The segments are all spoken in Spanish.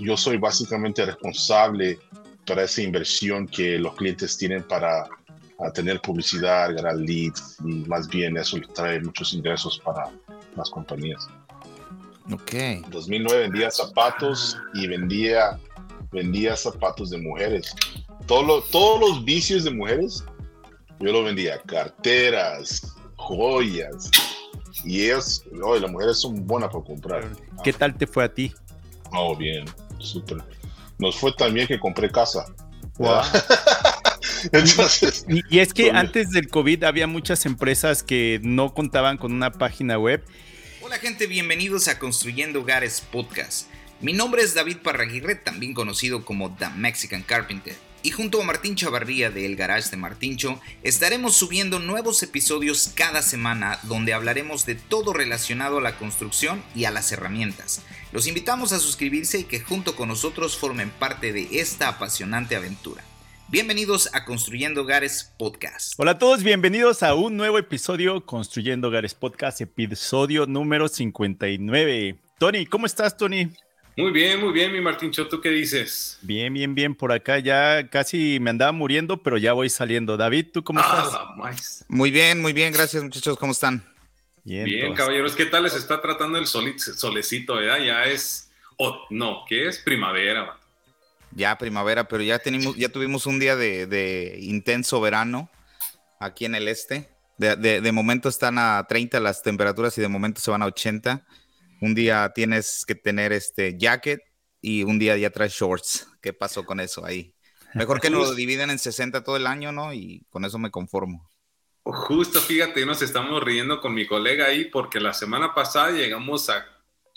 yo soy básicamente responsable para esa inversión que los clientes tienen para tener publicidad, ganar leads y más bien eso trae muchos ingresos para las compañías. Ok. En 2009 vendía zapatos y vendía, vendía zapatos de mujeres. Todo todos los vicios de mujeres, yo lo vendía. Carteras, joyas. Y ellas, oh, las mujeres son buenas para comprar. ¿Qué tal te fue a ti? Oh, bien, súper. Nos fue tan bien que compré casa. Entonces, y, es que antes del COVID había muchas empresas que no contaban con una página web. Hola gente, bienvenidos a Construyendo Hogares Podcast. Mi nombre es David Parraguirre, también conocido como The Mexican Carpenter. Y junto a Martín Chavarría de El Garage de Martíncho, estaremos subiendo nuevos episodios cada semana donde hablaremos de todo relacionado a la construcción y a las herramientas. Los invitamos a suscribirse y que junto con nosotros formen parte de esta apasionante aventura. Bienvenidos a Construyendo Hogares Podcast. Hola a todos, bienvenidos a un nuevo episodio Construyendo Hogares Podcast, episodio número 59. Tony, ¿cómo estás, Tony? Muy bien, muy bien, mi Martín ¿tú qué dices? Bien, bien, bien, por acá ya casi me andaba muriendo, pero ya voy saliendo. David, ¿tú cómo ah, estás? Muy bien, muy bien, gracias muchachos, ¿cómo están? Bien, bien caballeros, ¿qué tal les está tratando el solecito, verdad? Ya es, oh, no, ¿qué es? Primavera, ya primavera, pero ya, tenemos, ya tuvimos un día de, intenso verano aquí en el este. De, momento están a 30 las temperaturas y de momento se van a 80. Un día tienes que tener este jacket y un día ya traes shorts. ¿Qué pasó con eso ahí? Mejor que nos lo dividen en 60 todo el año, ¿no? Y con eso me conformo. Justo, fíjate, nos estamos riendo con mi colega ahí porque la semana pasada llegamos a,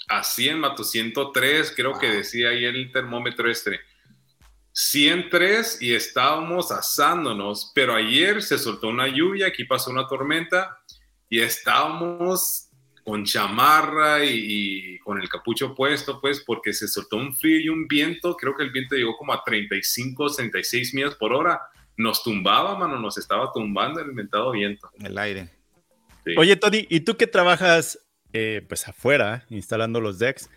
a 100, Mato 103, creo que decía ahí el termómetro este. 103 y estábamos asándonos, pero ayer se soltó una lluvia, aquí pasó una tormenta y estábamos con chamarra y, con el capucho puesto, pues, porque se soltó un frío y un viento, creo que el viento llegó como a 35, 36 millas por hora, nos tumbaba, mano, nos estaba tumbando el inventado viento. El aire. Oye, Tony, ¿y tú que trabajas eh, pues afuera, instalando los decks?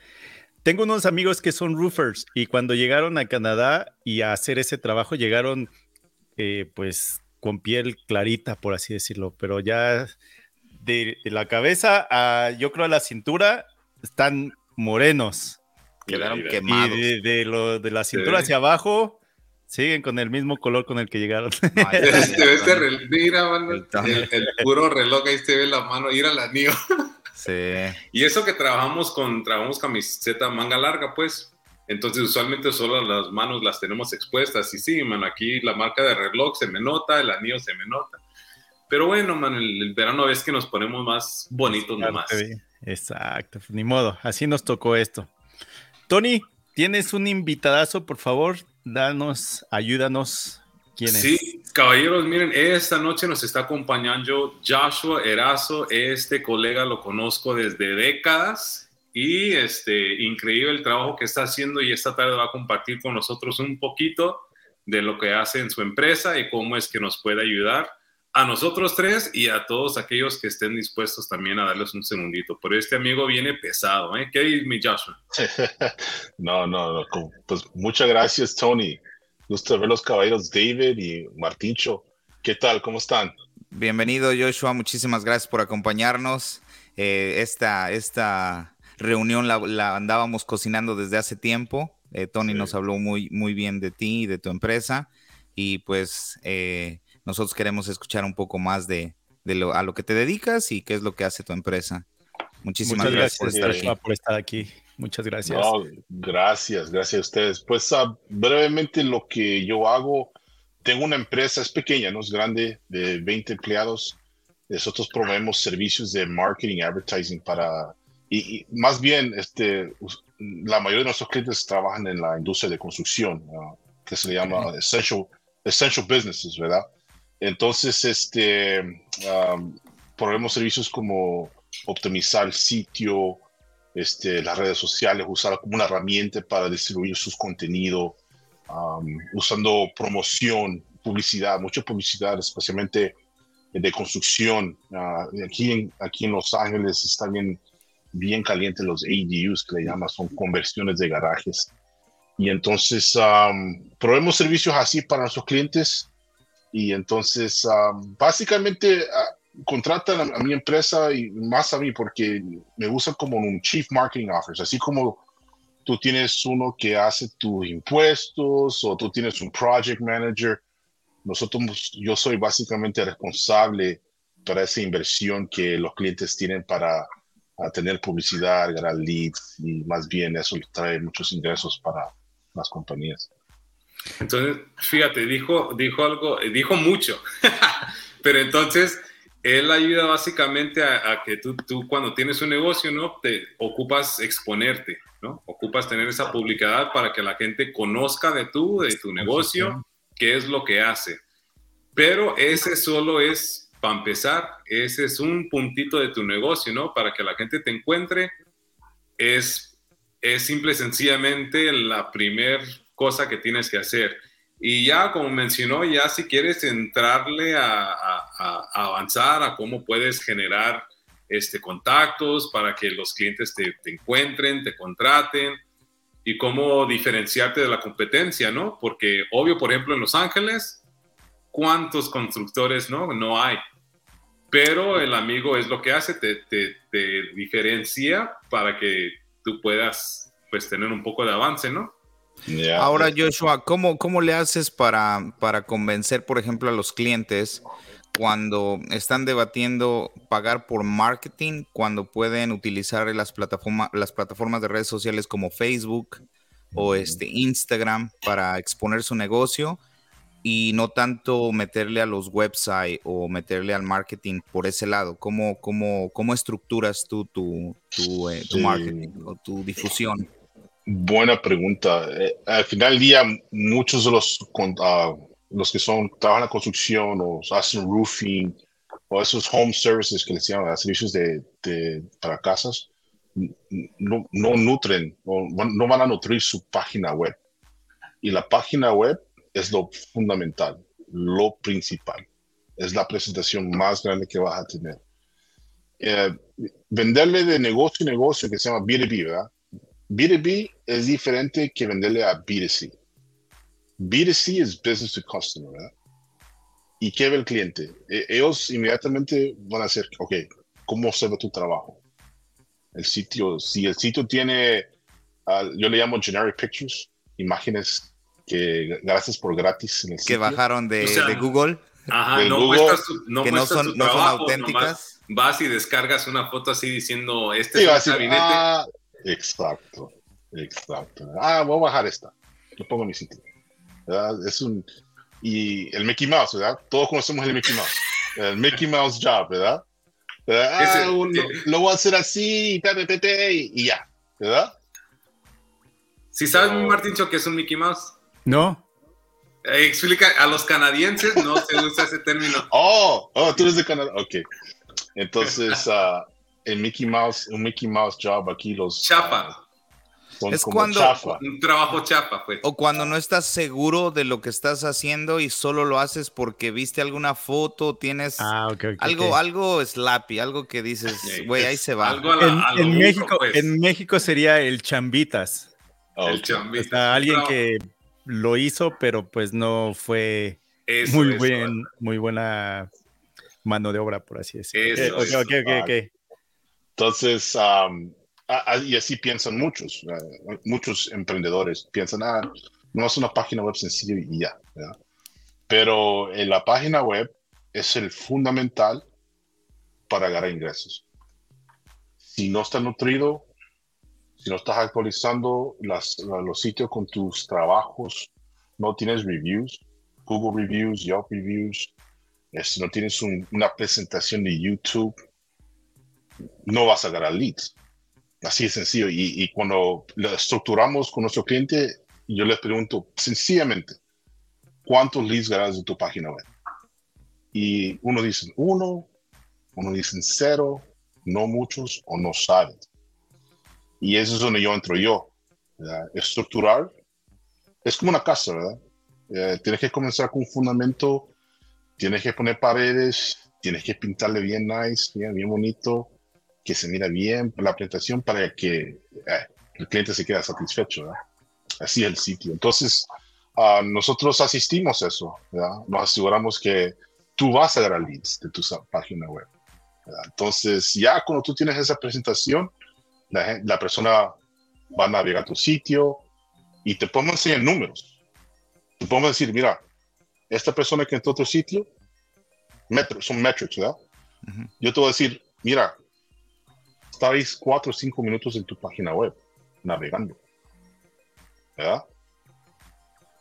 Tengo unos amigos que son roofers y cuando llegaron a Canadá y a hacer ese trabajo llegaron eh, pues con piel clarita, por así decirlo, pero ya de, la cabeza a yo creo a la cintura están morenos. Quedaron quemados. Y de, lo, de la cintura hacia abajo siguen con el mismo color con el que llegaron. Este, mira, el, el, puro reloj, ahí se ve la mano, ir al anillo. Y eso que trabajamos con, trabajamos camiseta manga larga, pues. Entonces, usualmente solo las manos las tenemos expuestas. Y sí, man, aquí la marca de reloj se me nota, el anillo se me nota. Pero bueno, man, el, verano es que nos ponemos más bonitos nomás. Exacto, ni modo, así nos tocó esto. Tony, tienes un invitadazo, por favor, danos, ayúdanos Sí, caballeros, miren, esta noche nos está acompañando Joshua Erazo. Este colega lo conozco desde décadas y este, increíble el trabajo que está haciendo y esta tarde va a compartir con nosotros un poquito de lo que hace en su empresa y cómo es que nos puede ayudar a nosotros tres y a todos aquellos que estén dispuestos también a darles un segundito. Pero este amigo viene pesado, ¿eh? ¿Qué dices, mi Joshua? no, no, no, pues muchas gracias, Tony. Gusto ver los caballeros David y Martincho. ¿Qué tal? ¿Cómo están? Bienvenido, Joshua. Muchísimas gracias por acompañarnos. Eh, esta, esta reunión la, andábamos cocinando desde hace tiempo. Eh, Tony nos habló muy, muy bien de ti y de tu empresa. Y pues eh, nosotros queremos escuchar un poco más de, lo, a lo que te dedicas y qué es lo que hace tu empresa. Muchísimas gracias, por, estar por estar aquí. Muchas gracias. gracias, gracias a ustedes. Pues ah, brevemente lo que yo hago, tengo una empresa, es pequeña, no es grande, de 20 empleados. Nosotros proveemos servicios de marketing, advertising para, y, más bien, este, la mayoría de nuestros clientes trabajan en la industria de construcción, que se le llama essential, essential businesses, ¿verdad? Entonces, este, um, servicios como optimizar el sitio, este, las redes sociales, usarla como una herramienta para distribuir sus contenidos, usando promoción, publicidad, mucha publicidad, especialmente de construcción. Uh, aquí, en, aquí en Los Ángeles están bien, bien calientes los ADUs, que le llaman, son conversiones de garajes. Y entonces um, probemos servicios así para nuestros clientes. Y entonces, um, básicamente, uh, contratan a, mi empresa y más a mí porque me usan como un Chief Marketing Officer, así como tú tienes uno que hace tus impuestos o tú tienes un Project Manager. Nosotros, yo soy básicamente responsable para esa inversión que los clientes tienen para tener publicidad, ganar leads y más bien eso trae muchos ingresos para las compañías. Entonces, fíjate, dijo, dijo algo, dijo mucho, pero entonces él ayuda básicamente a, que tú, tú, cuando tienes un negocio, ¿no? Te ocupas exponerte, ¿no? Ocupas tener esa publicidad para que la gente conozca de tú, de tu negocio, qué es lo que hace. Pero ese solo es para empezar, ese es un puntito de tu negocio, ¿no? Para que la gente te encuentre, es, es simple y sencillamente la primer cosa que tienes que hacer. Y ya, como mencionó, ya si quieres entrarle a, avanzar a cómo puedes generar este, contactos para que los clientes te, te, encuentren, te contraten y cómo diferenciarte de la competencia, ¿no? Porque obvio, por ejemplo, en Los Ángeles, ¿cuántos constructores no? No hay pero el amigo es lo que hace, te, te, diferencia para que tú puedas pues tener un poco de avance, ¿no? Ahora, Joshua, ¿cómo, ¿cómo le haces para, para convencer, por ejemplo, a los clientes cuando están debatiendo pagar por marketing, cuando pueden utilizar las, plataformas las plataformas de redes sociales como Facebook o este, Instagram para exponer su negocio? y no tanto meterle a los websites o meterle al marketing por ese lado? ¿Cómo, cómo, cómo estructuras tú tu, tu, eh, marketing o tu difusión? Buena pregunta. Eh, al final del día, muchos de los, uh, los que son, trabajan en la construcción o hacen roofing o esos home services que les llaman, servicios de, de, para casas, no, no nutren o no van a nutrir su página web. Y la página web es lo fundamental, lo principal. Es la presentación más grande que vas a tener. Eh, venderle de negocio a negocio que se llama B2B, ¿verdad? B2B es diferente que venderle a B2C. B2C es business to customer, ¿verdad? ¿Y qué ve el cliente? E, ellos inmediatamente van a hacer, ok, ¿cómo se ve tu trabajo? El sitio, si el sitio tiene, ah, yo le llamo generic pictures, imágenes que gracias por gratis. En el que bajaron de, Google. Ajá, no, no, que no son, no son auténticas. Vas y descargas una foto así diciendo, este es un gabinete. Ah, exacto, exacto. Ah, voy a bajar esta. Lo pongo en mi sitio. Es un... Y el Mickey Mouse, ¿verdad? Todos conocemos el Mickey Mouse. El Mickey Mouse Job, ¿verdad? Ah, lo, voy a hacer así, y, y ya, ¿verdad? Si sabes, Martín, que es un Mickey Mouse. No. Eh, explica, a los canadienses no se usa ese término. Oh, oh, tú eres de Canadá. Ok. Entonces, uh, el Mickey Mouse, un Mickey Mouse job aquí los. Chapa. Uh, es cuando un trabajo chapa, pues. O cuando no estás seguro de lo que estás haciendo y solo lo haces porque viste alguna foto, tienes ah, algo, algo slappy, algo que dices, güey, ahí se va. en, México, pues. en México sería el chambitas. el chambitas. alguien que lo hizo, pero pues no fue muy, muy buena mano de obra, por así decirlo. Entonces, y así piensan muchos, eh, muchos emprendedores piensan, ah, no es una página web sencilla y ya. Pero en la página web es el fundamental para ganar ingresos. Si no está nutrido, si no estás actualizando las, los sitios con tus trabajos, no tienes reviews, Google Reviews, Yelp Reviews, si no tienes una presentación de YouTube, no vas a ganar leads. Así de sencillo. Y, cuando lo estructuramos con nuestro cliente, yo les pregunto sencillamente, ¿cuántos leads ganas de tu página web? Y uno dice uno, uno dice cero, no muchos o no saben. Y eso es donde yo entro yo. Estructurar es como una casa, ¿verdad? Eh, tienes que comenzar con un fundamento, tienes que poner paredes, tienes que pintarle bien nice, bien bonito, que se mira bien la presentación para que eh, el cliente se quede satisfecho, ¿verdad? así es el sitio. Entonces, ah, nosotros asistimos a eso, nos aseguramos que tú vas a dar leads de tu página web. Entonces, ya cuando tú tienes esa presentación, la, la, persona va a navegar a tu sitio y te podemos enseñar números. Te podemos decir, mira, esta persona que entró a tu sitio, son metrics, ¿verdad? Yo te voy a decir, mira, estáis cuatro o cinco minutos en tu página web navegando. ¿Verdad?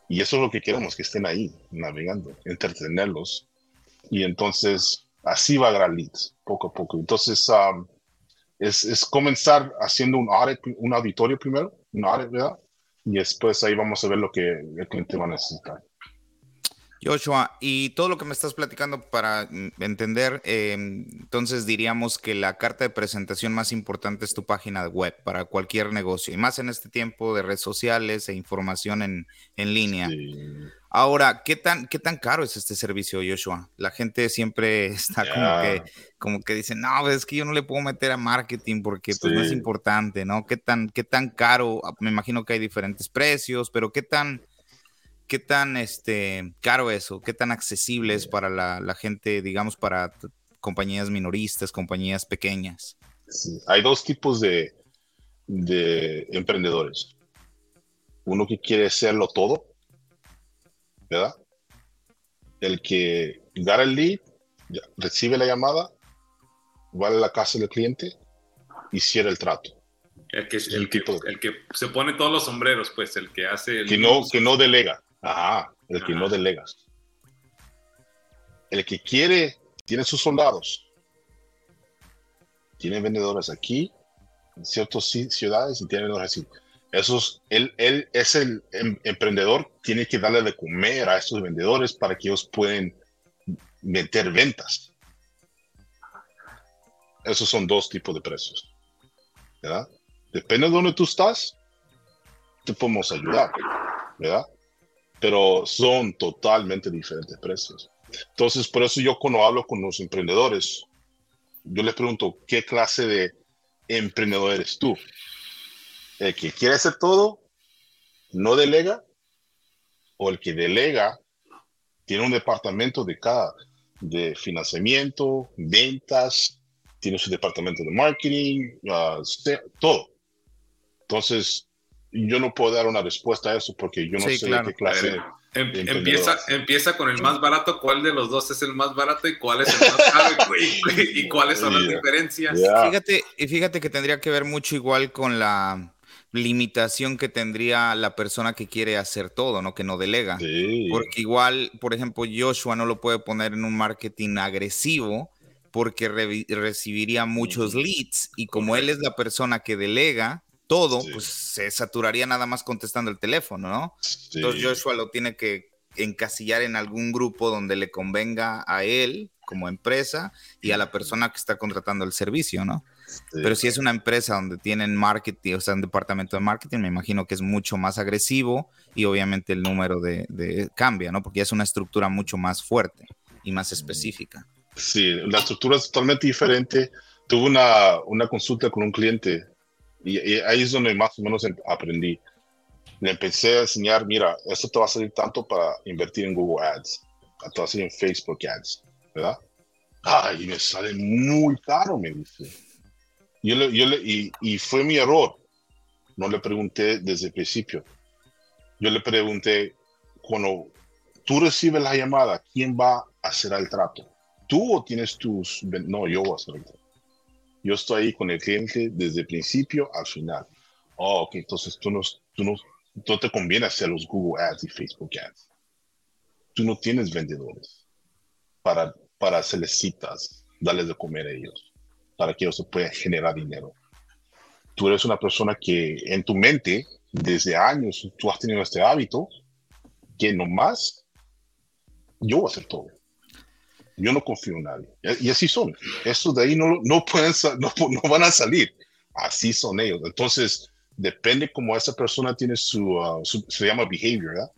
Y eso es lo que queremos, que estén ahí navegando, entretenerlos. Y entonces así va a dar leads, poco a poco. Entonces um, es, es, comenzar haciendo un audit, un auditorio primero, un audit, ¿verdad? Y después ahí vamos a ver lo que el cliente va a necesitar. Joshua, y todo lo que me estás platicando para entender, em, entonces diríamos que la carta de presentación más importante es tu página web para cualquier negocio, y más en este tiempo de redes sociales e información en, en línea. Ahora, ¿qué tan, ¿qué tan caro es este servicio, Joshua? La gente siempre está como, que, como que dice, no, es que yo no le puedo meter a marketing porque pues, no es importante, ¿no? ¿Qué tan, ¿Qué tan caro? Me imagino que hay diferentes precios, pero ¿qué tan ¿Qué tan este, caro eso? ¿Qué tan accesible es para la, gente, digamos, para compañías minoristas, compañías pequeñas? Hay dos tipos de, emprendedores. Uno que quiere hacerlo todo, ¿verdad? El que da el lead, recibe la llamada, va a la casa del cliente y cierra el trato. El que, el, que, se pone todos los sombreros, pues, el que hace... El que, no, que no delega. Ajá, el que no delegas. El que quiere, tiene sus soldados. Tiene vendedores aquí, en ciertas ciudades, y tiene vendedores así. Esos, él, él es el em, emprendedor, tiene que darle de comer a estos vendedores para que ellos puedan meter ventas. Esos son dos tipos de precios. ¿verdad? Depende de dónde tú estás, te podemos ayudar. ¿verdad? Pero son totalmente diferentes precios. Entonces, por eso yo cuando hablo con los emprendedores, yo les pregunto, ¿qué clase de emprendedor eres tú? ¿El que quiere hacer todo, no delega? ¿O el que delega, tiene un departamento de cada, de financiamiento, ventas, tiene su departamento de marketing, uh, todo? Entonces, yo no puedo dar una respuesta a eso porque yo no sé qué clase. Em, empieza, empieza con el más barato, cuál de los dos es el más barato y cuál es el más caro y, cuáles son las diferencias. Fíjate, y fíjate que tendría que ver mucho igual con la limitación que tendría la persona que quiere hacer todo, ¿no? Que no delega. Porque igual, por ejemplo, Joshua no lo puede poner en un marketing agresivo porque recibiría muchos leads y como él es la persona que delega, todo, pues se saturaría nada más contestando el teléfono, ¿no? Entonces Joshua lo tiene que encasillar en algún grupo donde le convenga a él como empresa y a la persona que está contratando el servicio, ¿no? Pero si es una empresa donde tienen marketing, o sea, un departamento de marketing, me imagino que es mucho más agresivo y obviamente el número de, de cambia, ¿no? Porque es una estructura mucho más fuerte y más específica. Sí, la estructura es totalmente diferente. Tuve una, una consulta con un cliente y, ahí es donde más o menos em, aprendí. Le empecé a enseñar, mira, esto te va a salir tanto para invertir en Google Ads, te va a salir en Facebook Ads, ¿verdad? Ay, me sale muy caro, me dice. Yo le, yo le, y, y fue mi error. No le pregunté desde el principio. Yo le pregunté, cuando tú recibes la llamada, ¿quién va a hacer el trato? ¿Tú o tienes tus... No, yo voy a hacer el trato. Yo estoy ahí con el cliente desde el principio al final. Oh, ok, entonces tú no, tú no, no te conviene hacer los Google Ads y Facebook Ads. Tú no tienes vendedores para, para hacerles citas, darles de comer a ellos, para que ellos se puedan generar dinero. Tú eres una persona que en tu mente, desde años, tú has tenido este hábito que nomás yo voy a hacer todo yo no confío en nadie. Y así son. Estos de ahí no, no, pueden, no, no van a salir. Así son ellos. Entonces, depende cómo esa persona tiene su, uh, se llama behavior.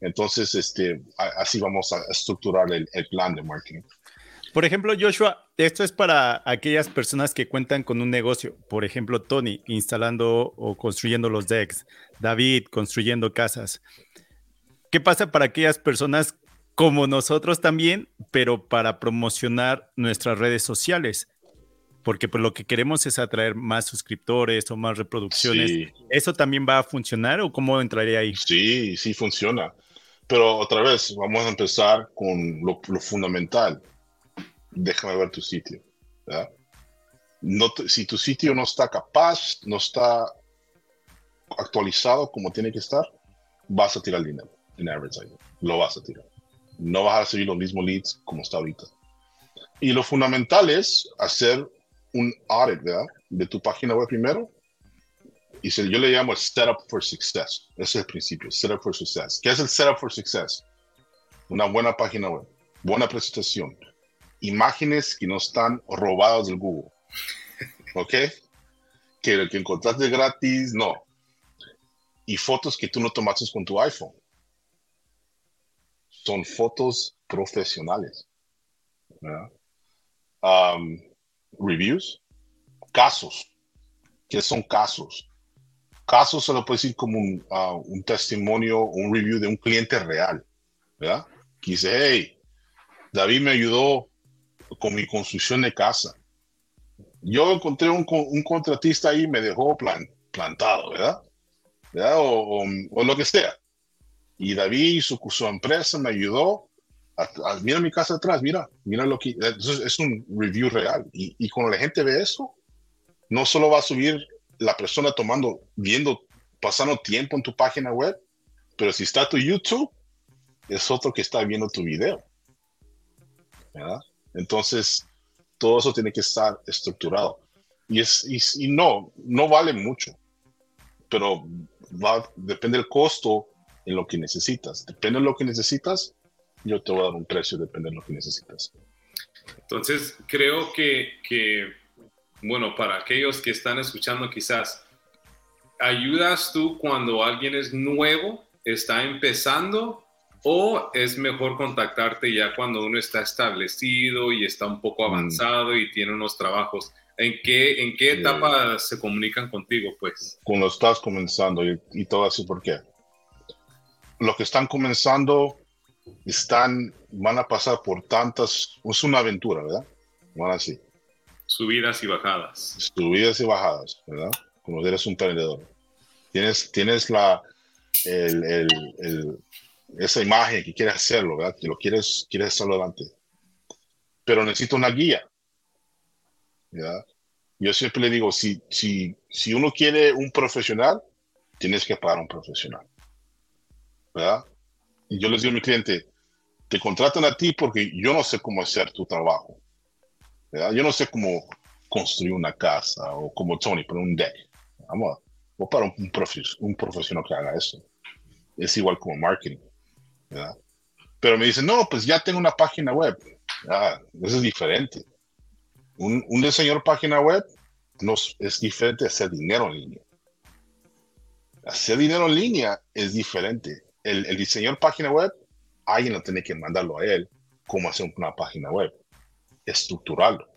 Entonces, este, así vamos a estructurar el, el plan de marketing. Por ejemplo, Joshua, esto es para aquellas personas que cuentan con un negocio. Por ejemplo, Tony instalando o construyendo los decks, David construyendo casas. ¿Qué pasa para aquellas personas como nosotros también, pero para promocionar nuestras redes sociales? Porque pues lo que queremos es atraer más suscriptores o más reproducciones. ¿Eso también va a funcionar o cómo entraría ahí? Sí, sí funciona. Pero otra vez, vamos a empezar con lo, fundamental. Déjame ver tu sitio. No si tu sitio no está capaz, no está actualizado como tiene que estar, vas a tirar dinero en advertising. Lo vas a tirar. No vas a recibir los mismos leads como está ahorita. Y lo fundamental es hacer un audit de tu página web primero y yo le llamo el setup for success. Ese es el principio, setup for success. ¿Qué es el setup for success? Una buena página web, buena presentación, imágenes que no están robadas del Google. ¿Ok? Que lo que encontraste gratis, no. Y fotos que tú no tomaste con tu iPhone. Son fotos profesionales. Um, reviews, casos. ¿Qué son casos? caso se lo puede decir como un, uh, un testimonio, un review de un cliente real, ¿verdad? Que hey, David me ayudó con mi construcción de casa. Yo encontré un, contratista ahí y me dejó plan, plantado, ¿verdad? ¿verdad? O, lo que sea. Y David y su, su empresa me ayudó. A, mira mi casa atrás, mira, mira lo que... Es, es un review real. Y, y cuando la gente ve eso, no solo va a subir la persona tomando, viendo, pasando tiempo en tu página web, pero si está tu YouTube, es otro que está viendo tu video. ¿verdad? Entonces, todo eso tiene que estar estructurado. Y, es, y, no, no vale mucho, pero va, depende del costo en lo que necesitas. Depende de lo que necesitas, yo te voy a dar un precio, depende de lo que necesitas. Entonces, creo que, que bueno, para aquellos que están escuchando quizás, ¿ayudas tú cuando alguien es nuevo, está empezando o es mejor contactarte ya cuando uno está establecido y está un poco mm. avanzado y tiene unos trabajos? ¿En qué, en qué etapa se comunican contigo, pues? Cuando estás comenzando y, y todo así, ¿por qué? Los que están comenzando están, van a pasar por tantas, es una aventura, ¿verdad? Van así Subidas y bajadas. Subidas y bajadas, ¿verdad? Como eres un emprendedor. Tienes, tienes la, el, el, esa imagen que quieres hacerlo, ¿verdad? Que lo quieres, quieres hacerlo adelante. Pero necesito una guía. ¿verdad? Yo siempre le digo, si, si, si uno quiere un profesional, tienes que pagar un profesional. Y yo les digo a mi cliente, te contratan a ti porque yo no sé cómo hacer tu trabajo. Yo no sé cómo construir una casa o como Tony, pero un deck. Vamos, o para un, un, profesional que haga eso. Es igual como marketing. Pero me dicen, no, pues ya tengo una página web. eso es diferente. Un, un diseñador página web no, es diferente de hacer dinero en línea. Hacer dinero en línea es diferente. El, el diseñador página web, alguien no tiene que mandarlo a él cómo hacer una página web estructurarlo.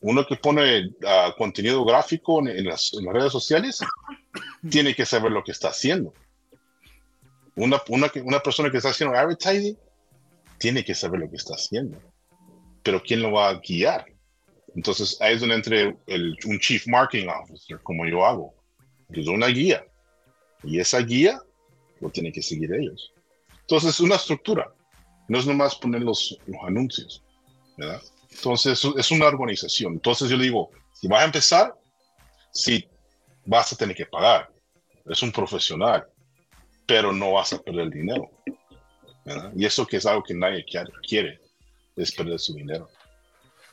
Uno que pone ah, contenido gráfico en, las, redes sociales tiene que saber lo que está haciendo. Una, una, una, persona que está haciendo advertising tiene que saber lo que está haciendo. Pero ¿quién lo va a guiar? Entonces ahí es donde entre el, un Chief Marketing Officer, como yo hago. Yo doy una guía. Y esa guía lo tienen que seguir ellos. Entonces es una estructura. No es nomás poner los, los anuncios. Entonces, es una organización. Entonces, yo le digo, si vas a empezar, sí, vas a tener que pagar. Es un profesional, pero no vas a perder dinero. Y eso que es algo que nadie quiere, es perder su dinero.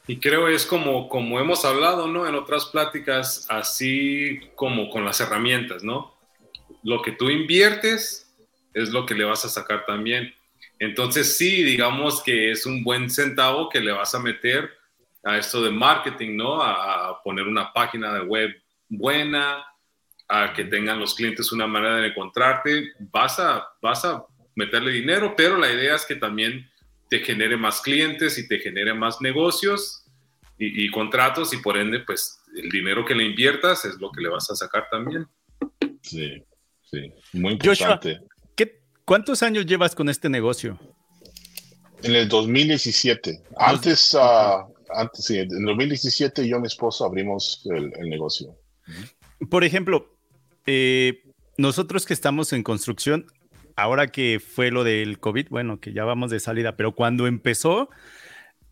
Y creo es como, como hemos hablado, ¿no? En otras pláticas, así como con las herramientas, ¿no? Lo que tú inviertes es lo que le vas a sacar también. Entonces sí, digamos que es un buen centavo que le vas a meter a esto de marketing, ¿no? A, poner una página de web buena, a que tengan los clientes una manera de encontrarte, vas a, vas a meterle dinero, pero la idea es que también te genere más clientes y te genere más negocios y, contratos y por ende, pues el dinero que le inviertas es lo que le vas a sacar también. Sí, sí, muy importante. ¿qué, ¿Cuántos años llevas con este negocio? En el 2017. Antes, uh, antes sí, en el 2017 yo y mi esposo abrimos el, el negocio. Por ejemplo, eh, nosotros que estamos en construcción, ahora que fue lo del COVID, bueno, que ya vamos de salida, pero cuando empezó,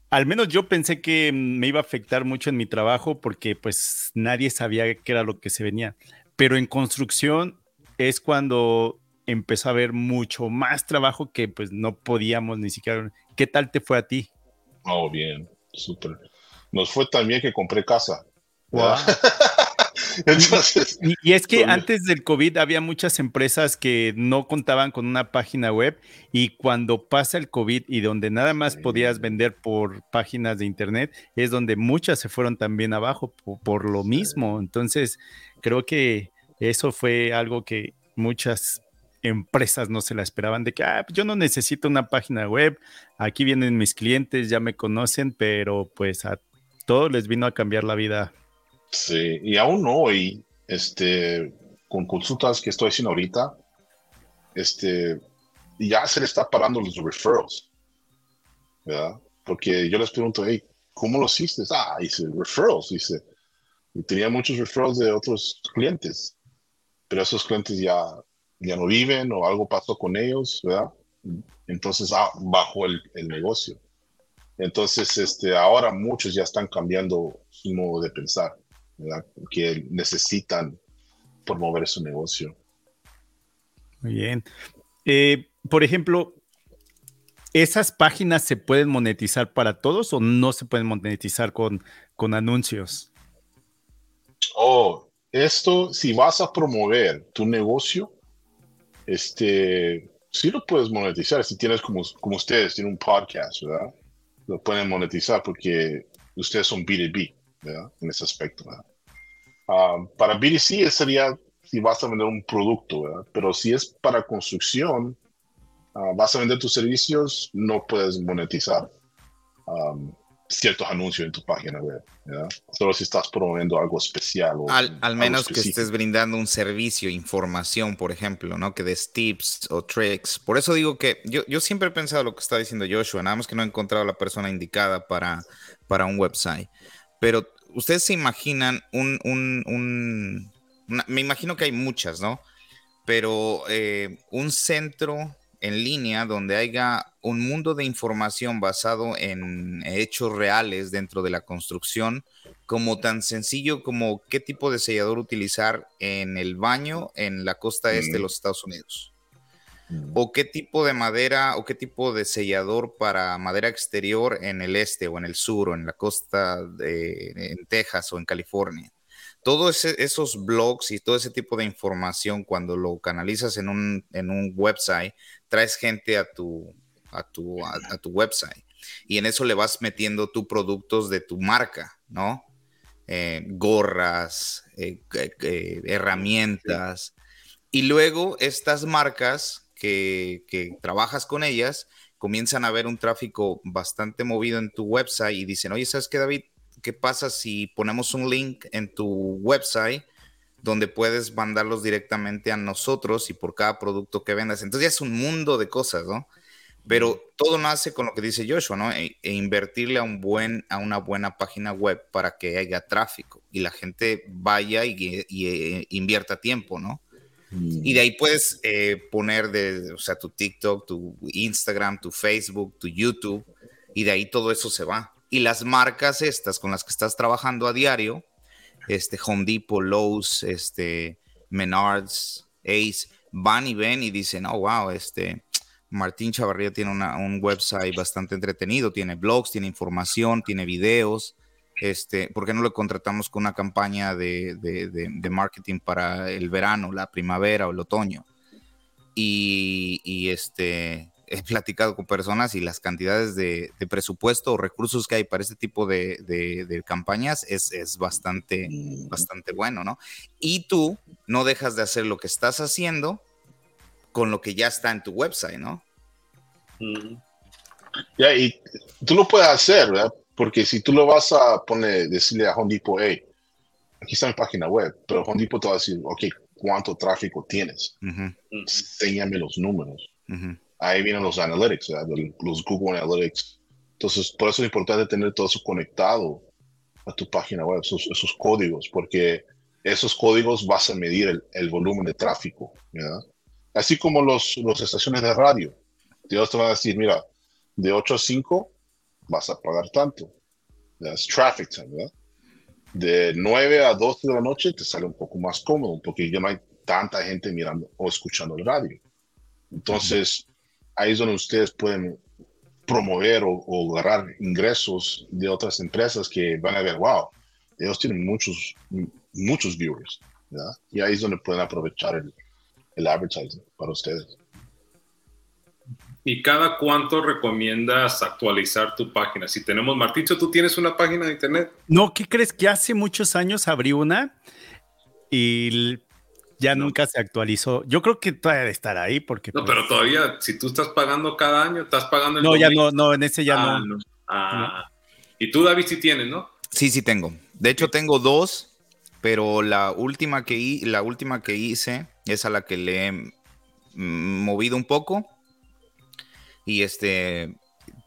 al menos yo pensé que me iba a afectar mucho en mi trabajo porque pues nadie sabía qué era lo que se venía. Pero en construcción es cuando empezó a haber mucho más trabajo que pues no podíamos ni siquiera. ¿Qué tal te fue a ti? Oh, bien, súper. Nos fue también que compré casa. Wow. y, es que antes del COVID había muchas empresas que no contaban con una página web y cuando pasa el COVID y donde nada más podías vender por páginas de internet, es donde muchas se fueron también abajo por, lo mismo. Entonces, creo que eso fue algo que muchas empresas no se la esperaban de que ah, yo no necesito una página web, aquí vienen mis clientes, ya me conocen, pero pues a todos les vino a cambiar la vida Sí, y aún hoy, este, con consultas que estoy haciendo ahorita, este, ya se le está parando los referrals, ¿verdad? Porque yo les pregunto, hey, ¿cómo lo hiciste? Ah, hice referrals, dice. Y tenía muchos referrals de otros clientes, pero esos clientes ya, ya no viven o algo pasó con ellos, ¿verdad? Entonces, ah, bajó el, el negocio. Entonces, este, ahora muchos ya están cambiando su modo de pensar que necesitan promover su negocio. Muy bien. Eh, por ejemplo, ¿esas páginas se pueden monetizar para todos o no se pueden monetizar con, con anuncios? Oh, esto, si vas a promover tu negocio, este, sí lo puedes monetizar. Si tienes como, como ustedes, tienen un podcast, ¿verdad? Lo pueden monetizar porque ustedes son B2B. En ese aspecto, ah, para BDC sería si vas a vender un producto, Pero si es para construcción, ah, vas a vender tus servicios, no puedes monetizar ciertos anuncios en tu página web, Solo si estás promoviendo algo especial. al, menos que estés brindando un servicio, información, por ejemplo, ¿no? Que des tips o tricks. Por eso digo que yo, yo siempre he pensado lo que está diciendo Joshua, nada más que no he encontrado la persona indicada para, para un website pero ustedes se imaginan un, un, me imagino que hay muchas, ¿no? Pero eh, un centro en línea donde haya un mundo de información basado en hechos reales dentro de la construcción, como tan sencillo como qué tipo de sellador utilizar en el baño en la costa este de los Estados Unidos. O qué tipo de madera o qué tipo de sellador para madera exterior en el este o en el sur o en la costa de en Texas o en California. Todos esos blogs y todo ese tipo de información, cuando lo canalizas en un, en un website, traes gente a tu, a, tu, a, tu website y en eso le vas metiendo tus productos de tu marca, ¿no? Eh, gorras, eh, eh, herramientas. Y luego estas marcas que, trabajas con ellas, comienzan a ver un tráfico bastante movido en tu website y dicen, oye, ¿sabes qué, David? ¿Qué pasa si ponemos un link en tu website donde puedes mandarlos directamente a nosotros y por cada producto que vendas? Entonces ya es un mundo de cosas, ¿no? Pero todo nace con lo que dice Joshua, ¿no? E, e, invertirle a, un buen, a una buena página web para que haya tráfico y la gente vaya y, y eh, invierta tiempo, ¿no? Y de ahí puedes eh, poner de, o sea, tu TikTok, tu Instagram, tu Facebook, tu YouTube, y de ahí todo eso se va. Y las marcas estas con las que estás trabajando a diario, este Home Depot, Lowe's, este Menards, Ace, van y ven y dicen, oh, wow, este Martín Chavarría tiene un website bastante entretenido, tiene blogs, tiene información, tiene videos, este, ¿por qué no lo contratamos con una campaña de, marketing para el verano, la primavera o el otoño? Y, este, he platicado con personas y las cantidades de, presupuesto o recursos que hay para este tipo de, campañas es, bastante, bastante bueno, ¿no? Y tú no dejas de hacer lo que estás haciendo con lo que ya está en tu website, ¿no? Ya, y tú lo puedes hacer, ¿verdad? Porque si tú lo vas a poner, decirle a Home Depot, hey, aquí está mi página web, pero Home Depot te va a decir, ok, ¿cuánto tráfico tienes? Enséñame los números. Ahí vienen los analytics, ¿verdad? los Google Analytics. Entonces, por eso es importante tener todo eso conectado a tu página web, esos, esos códigos, porque esos códigos vas a medir el, volumen de tráfico, ¿verdad? Así como los, las estaciones de radio. Dios te va a decir, mira, de 8 a 5 vas a pagar tanto. Es traffic time, ¿verdad? De 9 a 12 de la noche te sale un poco más cómodo, porque ya no hay tanta gente mirando o escuchando el radio. Entonces, ahí es donde ustedes pueden promover o, agarrar ingresos de otras empresas que van a ver, wow, ellos tienen muchos, muchos viewers, ¿verdad? Y ahí es donde pueden aprovechar el, el advertising para ustedes. ¿Y cada cuánto recomiendas actualizar tu página? Si tenemos, Marticho, ¿tú tienes una página de internet? No, ¿qué crees? Que hace muchos años abrí una y ya nunca se actualizó. Yo creo que todavía debe estar ahí porque... No, pero pues, todavía, si tú estás pagando cada año, estás pagando el... No, ya no, no, en ese ya ah, no. Ah. Y tú, David, sí tienes, ¿no? Sí, sí tengo. De hecho, tengo dos, pero la última que, la última que hice es a la que le he movido un poco y este,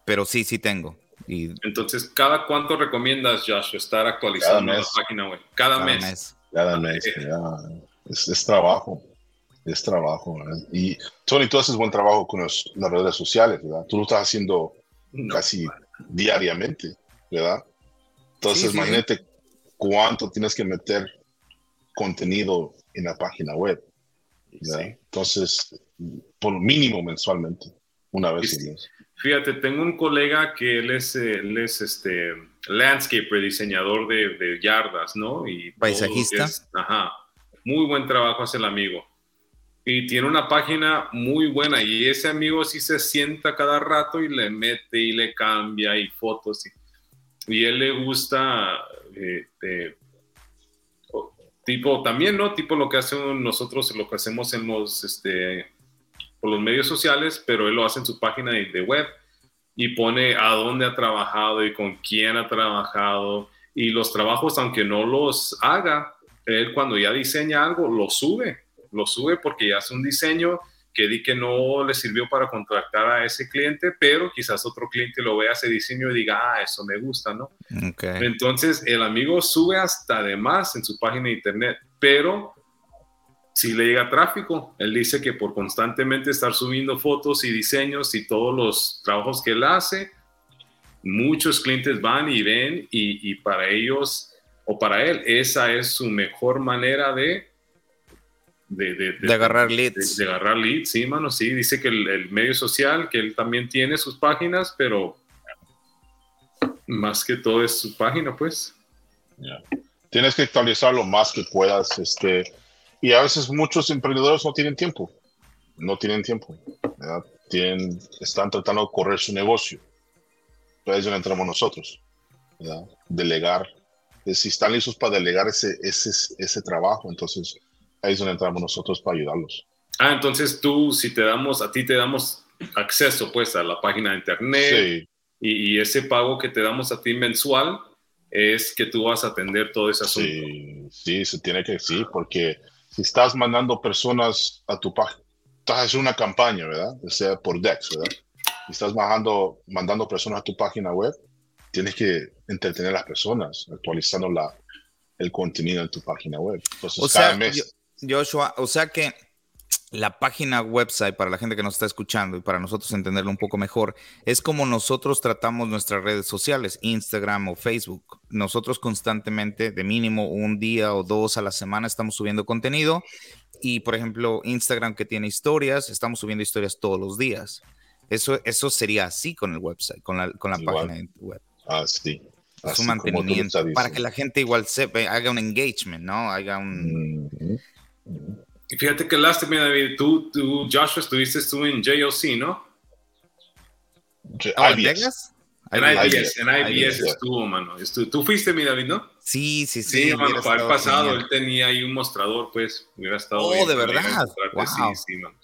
pero sí, sí tengo. Y, Entonces, ¿cada cuánto recomiendas, Josh, estar actualizando la página web? Cada, mes. Cada mes. Es, trabajo. Es trabajo. Y Tony, tú haces buen trabajo con las redes sociales, ¿verdad? Tú lo estás haciendo casi diariamente, ¿verdad? Entonces, imagínate cuánto tienes que meter contenido en la página web. Entonces, por mínimo mensualmente una vez Fíjate, tengo un colega que él es, él es este landscaper, diseñador de, yardas, ¿no? Y Paisajista. ajá. Muy buen trabajo hace el amigo. Y tiene una página muy buena y ese amigo sí se sienta cada rato y le mete y le cambia y fotos. Y, él le gusta eh, tipo también, ¿no? Tipo lo que hacen nosotros, lo que hacemos en los, este, por los medios sociales, pero él lo hace en su página de, web y pone a dónde ha trabajado y con quién ha trabajado y los trabajos, aunque no los haga, él cuando ya diseña algo, lo sube, lo sube porque ya hace un diseño que di que no le sirvió para contratar a ese cliente, pero quizás otro cliente lo vea ese diseño y diga, ah, eso me gusta, ¿no? Entonces el amigo sube hasta además en su página de internet, pero si le llega tráfico. Él dice que por constantemente estar subiendo fotos y diseños y todos los trabajos que él hace, muchos clientes van y ven y, para ellos o para él esa es su mejor manera de de, agarrar leads. De, agarrar leads, sí, mano, sí. Dice que el, medio social, que él también tiene sus páginas, pero más que todo es su página, pues. Tienes que actualizar lo más que puedas, este, y a veces muchos emprendedores no tienen tiempo, no tienen tiempo, Tienen, están tratando de correr su negocio. Entonces es donde entramos nosotros, delegar. Si están listos para delegar ese, ese, ese trabajo, entonces ahí es donde entramos nosotros para ayudarlos. Ah, entonces tú, si te damos, a ti te damos acceso pues a la página de internet y, y, ese pago que te damos a ti mensual es que tú vas a atender todo ese asunto. Sí, sí, se tiene que, sí, porque si estás mandando personas a tu página, estás haciendo una campaña, ¿verdad? O sea, por Dex, ¿verdad? Y estás mandando, mandando personas a tu página web, tienes que entretener a las personas, actualizando la, el contenido en tu página web. Entonces, o sea, Joshua, o sea que la página website, para la gente que nos está escuchando y para nosotros entenderlo un poco mejor, es como nosotros tratamos nuestras redes sociales, Instagram o Facebook. Nosotros constantemente, de mínimo un día o dos a la semana, estamos subiendo contenido. Y, por ejemplo, Instagram que tiene historias, estamos subiendo historias todos los días. Eso, eso sería así con el website, con la, con la página web. Ah, sí. Es un mantenimiento para que la gente igual se, haga un engagement, ¿no? Haga un... Fíjate que lástima, David, tú, tú, Joshua, estuviste tú en JOC, ¿no? ¿En Vegas? En IBS, en IBS estuvo, mano. Tú fuiste, mi David, ¿no? Sí, sí, sí. Sí, mano, para el pasado él tenía ahí un mostrador, pues, hubiera estado. Oh, de verdad. Wow. Sí, sí, mano.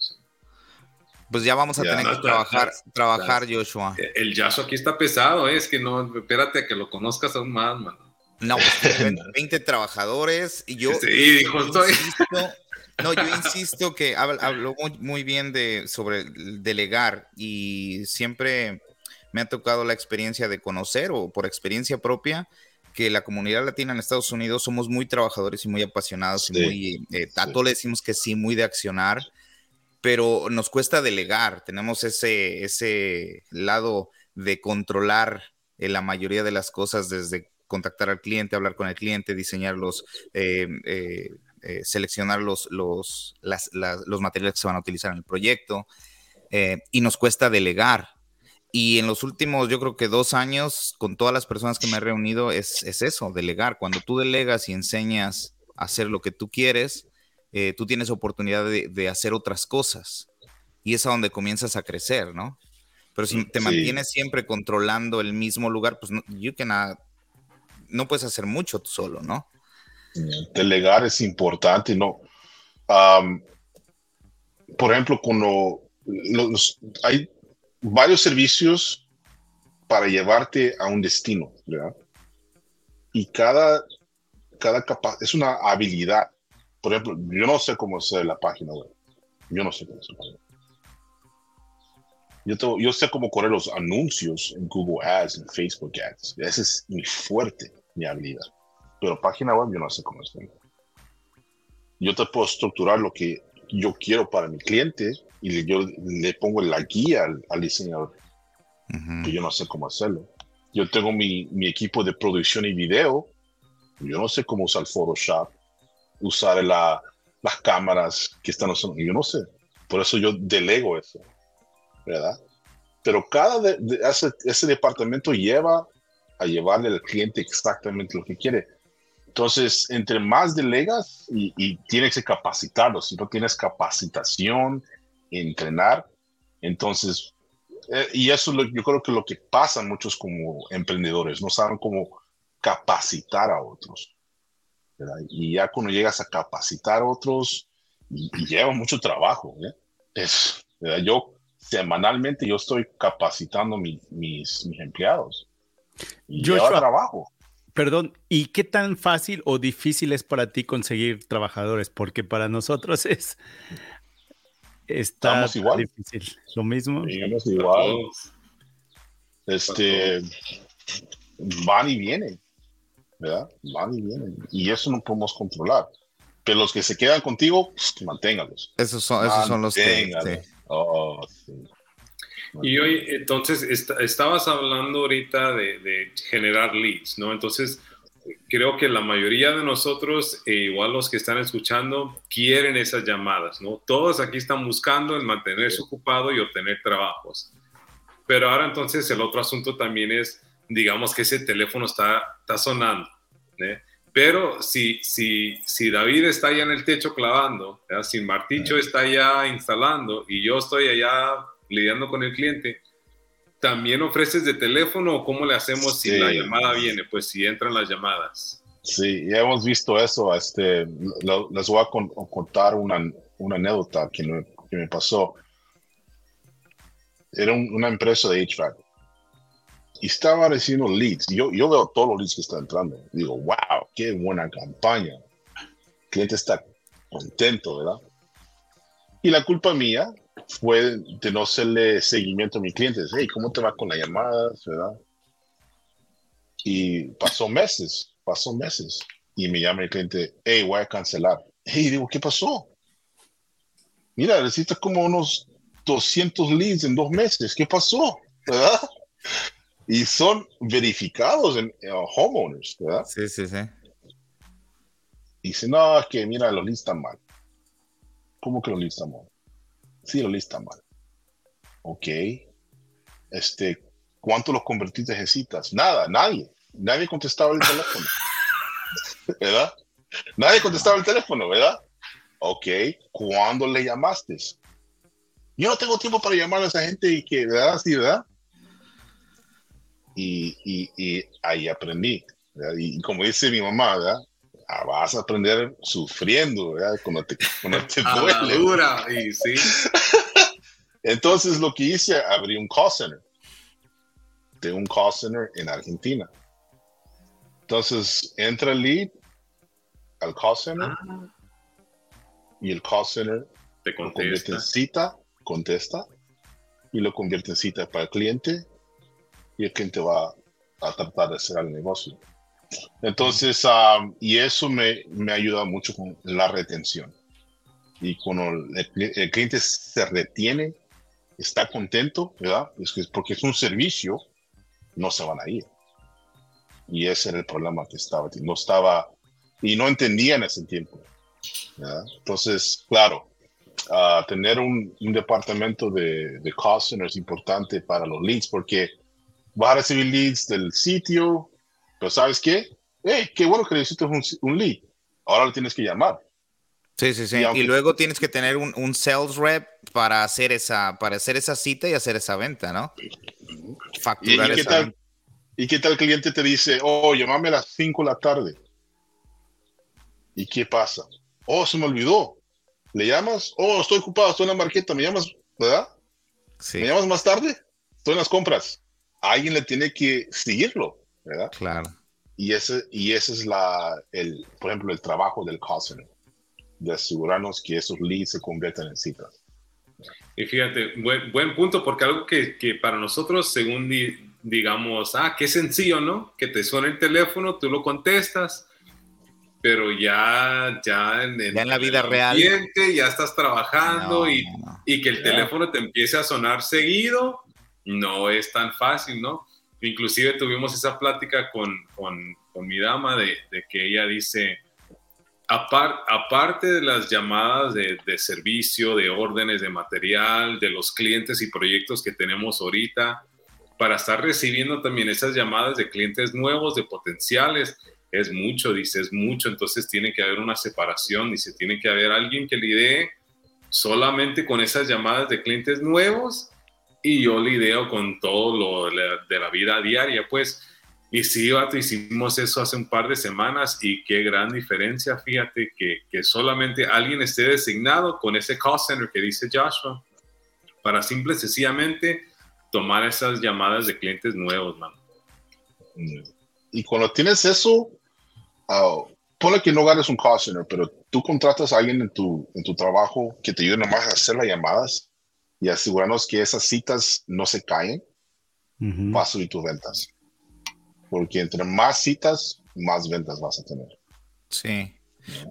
Pues ya vamos a tener que trabajar, trabajar Joshua. El Joshua aquí está pesado, ¿eh? es que no, espérate a que lo conozcas aún más, mano. No, pues 20 trabajadores y yo. Sí, dijo, estoy. no, yo insisto que habló muy, bien de, sobre delegar y siempre me ha tocado la experiencia de conocer o por experiencia propia que la comunidad latina en Estados Unidos somos muy trabajadores y muy apasionados y muy, eh, a todos le decimos que sí, muy de accionar, pero nos cuesta delegar, tenemos ese, ese lado de controlar eh, la mayoría de las cosas desde contactar al cliente, hablar con el cliente, diseñar los, eh, seleccionar los, los, los materiales que se van a utilizar en el proyecto, y nos cuesta delegar. Y en los últimos, yo creo que dos años, con todas las personas que me he reunido, es, eso, delegar. Cuando tú delegas y enseñas a hacer lo que tú quieres, eh, tú tienes oportunidad de, hacer otras cosas. Y es a donde comienzas a crecer, ¿no? Pero si te mantienes siempre controlando el mismo lugar, pues no, you no puedes hacer mucho tú solo, ¿no? Delegar es importante, ¿no? por ejemplo, cuando los, hay varios servicios para llevarte a un destino, ¿verdad? Y cada, cada capa es una habilidad. Por ejemplo, yo no sé cómo hacer la página web. Yo no sé cómo hacerlo. Yo, yo sé cómo correr los anuncios en Google Ads, en Facebook Ads. Ese es mi fuerte, mi habilidad. Pero página web yo no sé cómo hacerlo. Yo te puedo estructurar lo que yo quiero para mi cliente y yo le pongo la guía al, diseñador, que yo no sé cómo hacerlo. Yo tengo mi, mi, equipo de producción y video, yo no sé cómo usar Photoshop, usar la, las cámaras que están usando, yo no sé. Por eso yo delego eso, ¿verdad? Pero cada ese, departamento lleva a llevarle al cliente exactamente lo que quiere. Entonces, entre más delegas y, y, tienes que capacitarlo, si no tienes capacitación, entrenar. Entonces, eh, y eso yo creo que lo que pasa muchos como emprendedores, no saben cómo capacitar a otros. Y ya cuando llegas a capacitar a otros, y, lleva mucho trabajo. ¿eh? Es, yo semanalmente yo estoy capacitando mis, mis empleados. Y lleva trabajo. Perdón, ¿y qué tan fácil o difícil es para ti conseguir trabajadores? Porque para nosotros es, Está Estamos igual. difícil. Lo mismo. Estamos igual. Este, van y vienen, ¿verdad? Van y vienen. Y eso no podemos controlar. Pero los que se quedan contigo, pues, manténgalos. Esos son, esos son los que... Oh, y hoy, entonces, estabas hablando ahorita de, de, generar leads, ¿no? Entonces, creo que la mayoría de nosotros, e igual los que están escuchando, quieren esas llamadas, ¿no? Todos aquí están buscando el mantenerse ocupado y obtener trabajos. Pero ahora entonces el otro asunto también es, digamos que ese teléfono está, está sonando, ¿eh? Pero si, si, si David está allá en el techo clavando, si Marticho está allá instalando y yo estoy allá lidiando con el cliente, ¿También ofreces de teléfono o cómo le hacemos si la llamada viene? Pues si entran las llamadas. Sí, ya hemos visto eso. Este, les voy a contar una, una anécdota que me, que me, pasó. Era una empresa de HVAC y estaba recibiendo leads. Yo, yo veo todos los leads que están entrando. Digo, wow, qué buena campaña. El cliente está contento, ¿verdad? Y la culpa mía fue de no hacerle seguimiento a mis clientes. Hey, ¿cómo te va con las llamadas? ¿Verdad? Y pasó meses, pasó meses. Y me llama el cliente, hey, voy a cancelar. Hey, digo, ¿qué pasó? Mira, necesitas como unos 200 leads en dos meses. ¿Qué pasó? ¿Verdad? Y son verificados en homeowners, ¿verdad? Sí, sí, sí. Y dice, no, es que mira, los leads están mal. ¿Cómo que leads están mal? Sí, lo lista mal. Ok. Este, ¿cuánto los convertiste en citas? Nada, nadie. Nadie contestaba el teléfono. ¿Verdad? Nadie contestaba el teléfono, ¿verdad? Ok. ¿Cuándo le llamaste? Yo no tengo tiempo para llamar a esa gente y que, ¿verdad? Sí, ¿verdad? Y, y, y ahí aprendí. Y como dice mi mamá, ¿verdad? Ah, vas a aprender sufriendo, ¿verdad? Cuando te, cuando te duele. Dura, y sí. Entonces lo que hice, abrí un call center. De un call center en Argentina. Entonces entra el lead al call center Ah, y el call center te lo convierte contesta. en cita, contesta y lo convierte en cita para el cliente y el cliente va a tratar de cerrar el negocio. Entonces, um, y eso me, me ayuda mucho con la retención. Y cuando el, el cliente se retiene, está contento, ¿verdad? Es que porque es un servicio, no se van a ir. Y ese era el problema que estaba. No estaba, y no entendía en ese tiempo. ¿verdad? Entonces, claro, ah, tener un, un departamento de, de call es importante para los leads porque vas a recibir leads del sitio, pero ¿sabes qué? Hey, qué bueno que necesitas un, un lead. Ahora lo tienes que llamar. Sí, sí, sí. Y Y, luego tienes que tener un, un sales rep para hacer esa, para hacer esa cita y hacer esa venta, ¿no? ¿Y, Facturar y qué esa tal, venta. ¿Y qué tal el cliente te dice, oh, llámame a las 5 de la tarde? ¿Y qué pasa? Oh, se me olvidó. ¿Le llamas? Oh, estoy ocupado, estoy en la marqueta, ¿me llamas? ¿Verdad? Sí, ¿Me llamas más tarde? Estoy en las compras. Alguien le tiene que seguirlo, ¿verdad? claro. Y ese, y ese es la, el, por ejemplo, el trabajo del call center, de asegurarnos que esos leads se conviertan en citas. Y fíjate, buen, buen punto, porque algo que, que para nosotros, según di- digamos, ah, qué sencillo, ¿no? Que te suena el teléfono, tú lo contestas, pero ya, ya en, Ya en la vida el real. ambiente, ya estás trabajando No, y, no, no. y que el teléfono te empiece a sonar seguido, no es tan fácil, ¿no? Inclusive tuvimos esa plática con, con, con mi dama de, que ella dice, apar- aparte de las llamadas de, de servicio, de órdenes de material, de los clientes y proyectos que tenemos ahorita, para estar recibiendo también esas llamadas de clientes nuevos, de potenciales, es mucho, dice, es mucho, entonces tiene que haber una separación, dice, tiene que haber alguien que lidee solamente con esas llamadas de clientes nuevos y yo lideo con todo lo de la, vida diaria, pues. Y sí, hicimos eso hace un par de semanas y qué gran diferencia, fíjate, que, que solamente alguien esté designado con ese call center que dice Joshua para simple y sencillamente tomar esas llamadas de clientes nuevos, man. Y cuando tienes eso, ah, ponle que no ganes un call center, pero tú contratas a alguien en tu, en tu trabajo que te ayude nomás a hacer las llamadas y asegurarnos que esas citas no se caen, Ujú. vas a subir tus ventas. Porque entre más citas, más ventas vas a tener. Sí.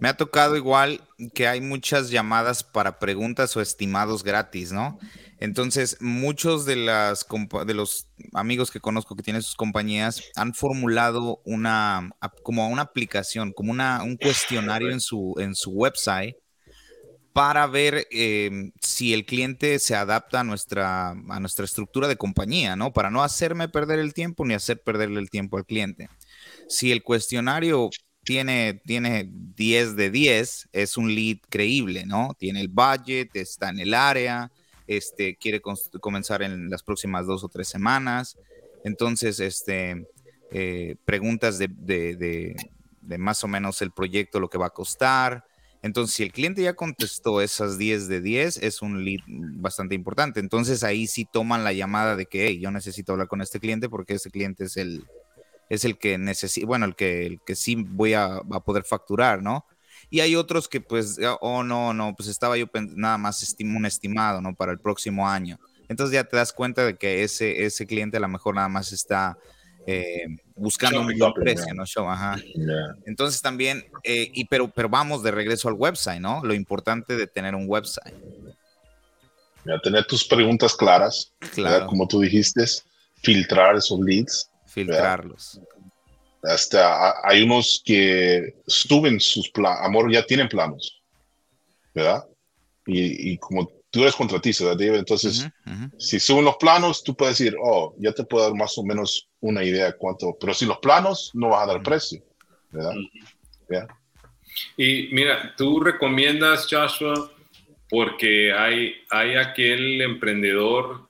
Me ha tocado igual que hay muchas llamadas para preguntas o estimados gratis, ¿no? Entonces, muchos de, las, de los amigos que conozco que tienen sus compañías han formulado una, como una aplicación, como una, un cuestionario en su, en su website para ver eh, si el cliente se adapta a nuestra, a nuestra estructura de compañía, ¿no? Para no hacerme perder el tiempo ni hacer perderle el tiempo al cliente. Si el cuestionario tiene, tiene 10 de 10, es un lead creíble, ¿no? Tiene el budget, está en el área, este, quiere comenzar en las próximas dos o tres semanas. Entonces, este, eh, preguntas de- de más o menos el proyecto, lo que va a costar. Entonces, si el cliente ya contestó esas 10 de 10, es un lead bastante importante. Entonces, ahí sí toman la llamada de que "Hey, yo necesito hablar con este cliente porque ese cliente es el, es el que necesita, bueno, el que, el que sí voy a, a poder facturar, ¿no? Y hay otros que pues, ah, oh no, no, pues estaba yo nada más un estimado, ¿no? Para el próximo año. Entonces ya te das cuenta de que ese, ese cliente a lo mejor nada más está eh, buscando un buen precio. ¿no? Show, ajá. Entonces también, eh, y pero, pero vamos de regreso al website, ¿no? Lo importante de tener un website. Ya tener tus preguntas claras. Claro, como tú dijiste, filtrar esos leads. filtrarlos. Hasta ha- hay unos que suben sus planos, amor, ya tienen planos, ¿verdad? Y, y como tú eres contratista, ¿verdad, David? Entonces, Ujú, ujú. si suben los planos, tú puedes decir, oh, ya te puedo dar más o menos una idea de cuánto, pero si los planos, no vas a dar precio, ¿verdad? Y mira, tú recomiendas, Joshua, porque hay, hay aquel emprendedor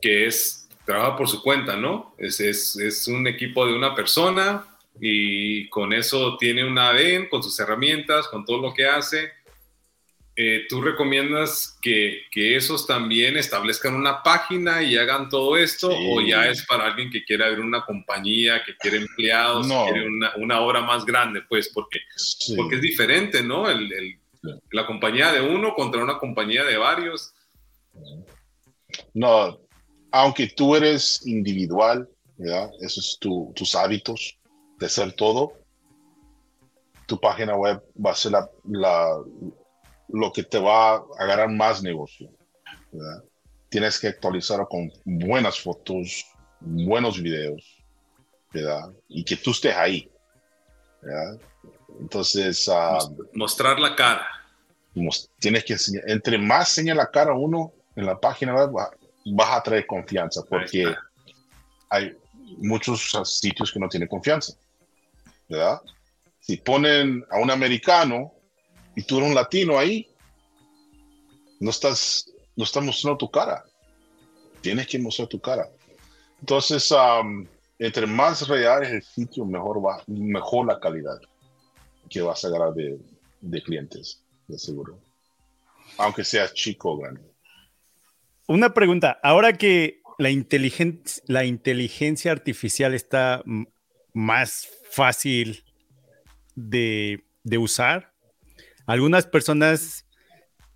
que es, trabaja por su cuenta, ¿no? Es, es, es un equipo de una persona y con eso tiene una ADN, con sus herramientas, con todo lo que hace. Eh, tú recomiendas que, que, esos también establezcan una página y hagan todo esto, o ya es para alguien que quiere abrir una compañía, que quiere empleados, que quiere una, una, obra más grande, pues, porque, porque es diferente, ¿no? El, el, la compañía de uno contra una compañía de varios. No, aunque tú eres individual, ¿verdad? Esos es tu, tus hábitos de ser todo, tu página web va a ser la, la, lo que te va a agarrar más negocio. ¿verdad? Tienes que actualizar con buenas fotos, buenos videos, ¿verdad? Y que tú estés ahí. ¿verdad? Entonces... Uh, Mostrar la cara. Tienes que enseñar. Entre más señala la cara uno en la página web, vas a traer confianza porque hay muchos sitios que no tienen confianza. ¿Verdad? Si ponen a un americano y tú eres un latino ahí, no estás, no estás mostrando tu cara. Tienes que mostrar tu cara. Entonces, entre más real es el sitio, mejor va, mejor la calidad que vas a ganar de, de clientes, de seguro. Aunque sea chico o grande. Una pregunta, ahora que la, la inteligencia artificial está más fácil de, de usar, algunas personas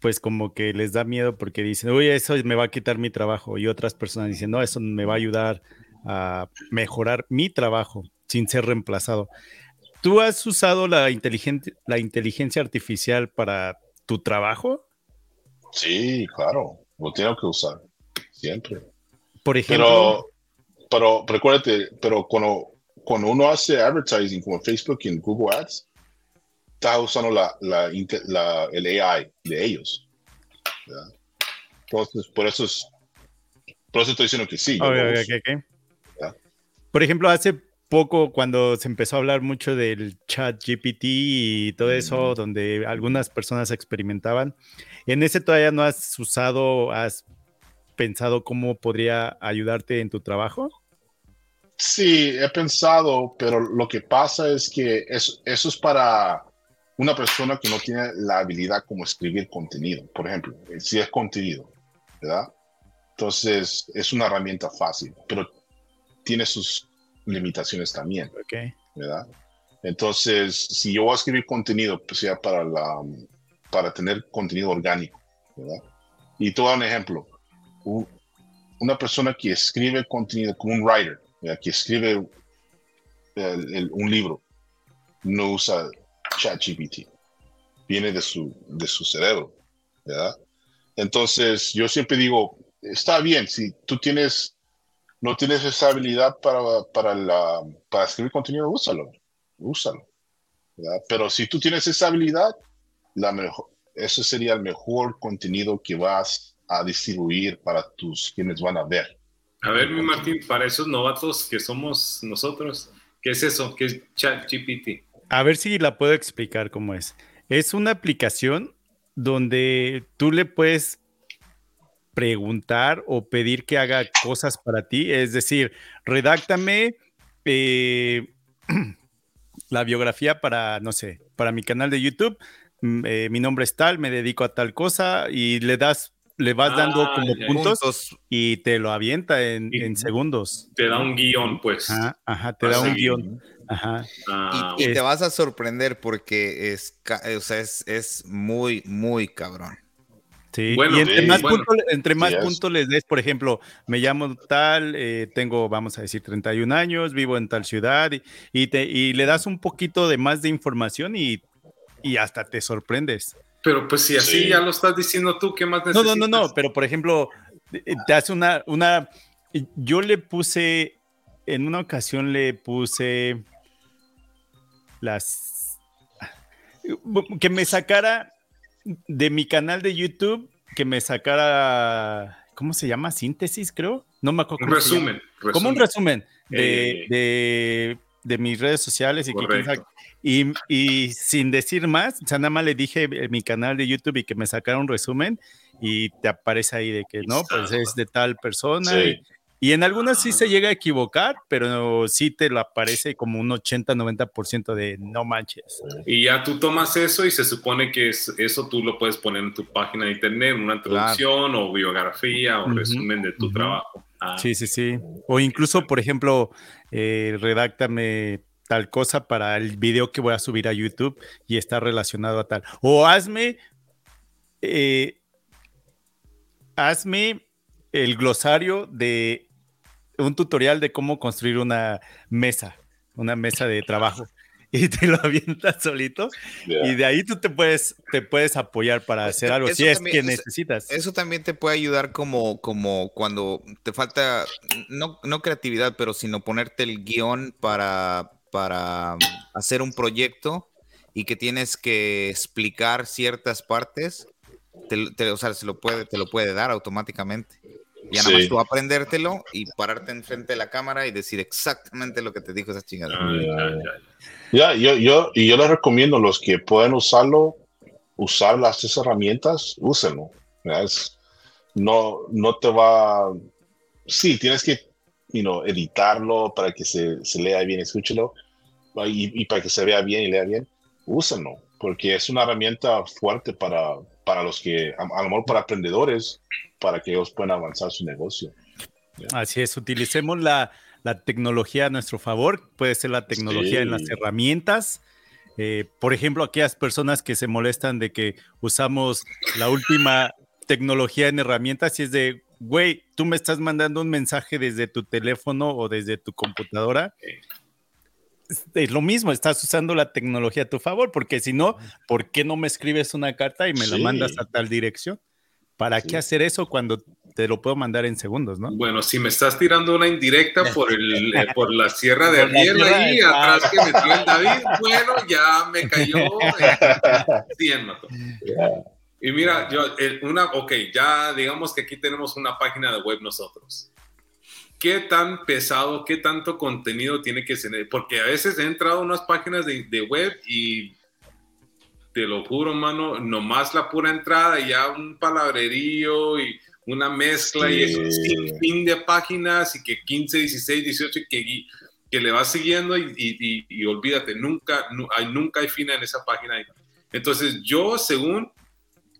pues como que les da miedo porque dicen, oye, eso me va a quitar mi trabajo. Y otras personas dicen, no, eso me va a ayudar a mejorar mi trabajo sin ser reemplazado. ¿Tú has usado la, la inteligencia artificial para tu trabajo? Sí, claro, lo tengo que usar, siempre. Por ejemplo. Pero, pero recuérdate, pero cuando, cuando uno hace advertising como Facebook y en Google Ads, está usando la, la, la, el AI de ellos. Entonces, por eso es, por eso estoy diciendo que sí. Por ejemplo, hace poco cuando se empezó a hablar mucho del chat GPT y todo eso, donde algunas personas experimentaban, ¿en ese todavía no has usado, has pensado cómo podría ayudarte en tu trabajo? Sí, he pensado, pero lo que pasa es que eso, eso es para una persona que no tiene la habilidad como escribir contenido, por ejemplo, eh, si es contenido, ¿verdad? Entonces es una herramienta fácil, pero tiene sus limitaciones también, ¿verdad? Entonces, si yo voy a escribir contenido, pues sea para, la, para tener contenido orgánico, ¿verdad? Y te voy a dar un ejemplo. una persona que escribe contenido como un writer, que escribe un libro, no usa ChatGPT. Viene de su, de su cerebro, ¿verdad? Entonces, yo siempre digo, está bien, si tú tienes, no tienes esa habilidad para, para, la, para escribir contenido, úsalo, úsalo. ¿verdad? Pero si tú tienes esa habilidad, la mejor, ese sería el mejor contenido que vas a distribuir para tus quienes van a ver. A ver, mi Martín, para esos novatos que somos nosotros, ¿qué es eso? ¿Qué es ChatGPT? A ver si la puedo explicar cómo es. Es una aplicación donde tú le puedes preguntar o pedir que haga cosas para ti. Es decir, redáctame eh, la biografía para, no sé, para mi canal de YouTube. Mm, eh, mi nombre es tal, me dedico a tal cosa y le das, le vas dando ah, como puntos, y te lo avienta en, segundos. Te da un guion, pues. Ajá, te da un guion. Ajá. Ah, y, te vas a sorprender porque es, o sea, es, muy, muy cabrón. Sí, y entre más, entre más puntos les des, por ejemplo, me llamo tal, eh, tengo, vamos a decir, 31 años, vivo en tal ciudad, y, te, y le das un poquito de más de información y, y hasta te sorprendes. Pero pues si así ya lo estás diciendo tú, ¿qué más necesitas? No, no, no, no, pero por ejemplo, eh, te hace una, una, yo le puse, en una ocasión le puse, las que me sacara de mi canal de YouTube, que me sacara, ¿cómo se llama? Síntesis, creo. No me acuerdo. Un resumen, Como un resumen de, eh. de, mis redes sociales y, y, y, sin decir más, o sea, nada más le dije en mi canal de YouTube y que me sacara un resumen y te aparece ahí de que no, pues es de tal persona Y en algunas sí se llega a equivocar, pero sí te lo aparece como un 80-90% de no manches. Y ya tú tomas eso y se supone que es, eso tú lo puedes poner en tu página de internet, una introducción o biografía o resumen de tu trabajo. Ah. Sí, sí, sí. O incluso, por ejemplo, eh, redáctame tal cosa para el video que voy a subir a YouTube y está relacionado a tal. O hazme, eh, hazme el glosario de un tutorial de cómo construir una mesa, una mesa de trabajo. Y te lo avientas solito. Y de ahí tú te puedes, te puedes apoyar para hacer algo, si es que necesitas. Eso también te puede ayudar como, como cuando te falta, no, no creatividad, pero sino ponerte el guion para, para hacer un proyecto y que tienes que explicar ciertas partes, te, o sea, se lo puede, te lo puede dar automáticamente. Ya nada más tú aprendértelo y pararte enfrente de la cámara y decir exactamente lo que te dijo esa chingada. ya, yo, yo, y yo les recomiendo los que pueden usarlo, usar las herramientas, úsenlo. no, no te va. Sí, tienes que you know, editarlo para que se, se lea bien, escúchelo, y, y, para que se vea bien y lea bien, úsenlo, porque es una herramienta fuerte para, para los que, a, a lo mejor para aprendedores, para que ellos puedan avanzar su negocio. Así es, utilicemos la, tecnología a nuestro favor, puede ser la tecnología en las herramientas. Eh, por ejemplo, aquellas personas que se molestan de que usamos la última tecnología en herramientas y es de, güey, tú me estás mandando un mensaje desde tu teléfono o desde tu computadora. Es lo mismo, estás usando la tecnología a tu favor, porque si no, ¿por qué no me escribes una carta y me la mandas a tal dirección? ¿Para qué hacer eso cuando te lo puedo mandar en segundos, no? Bueno, si me estás tirando una indirecta por, el, eh, por la sierra de Ariel ahí, atrás que metió el David, bueno, ya me cayó 100, Y mira, yo, una, ok, ya digamos que aquí tenemos una página de web nosotros. ¿Qué tan pesado, qué tanto contenido tiene que ser? Porque a veces he entrado a unas páginas de, de web y te lo juro, mano, nomás la pura entrada y ya un palabrerío y una mezcla y eso, sin fin de páginas y que 15, 16, 18 que, que le vas siguiendo y, y, olvídate, nunca, hay, nunca hay fin en esa página. Entonces yo, según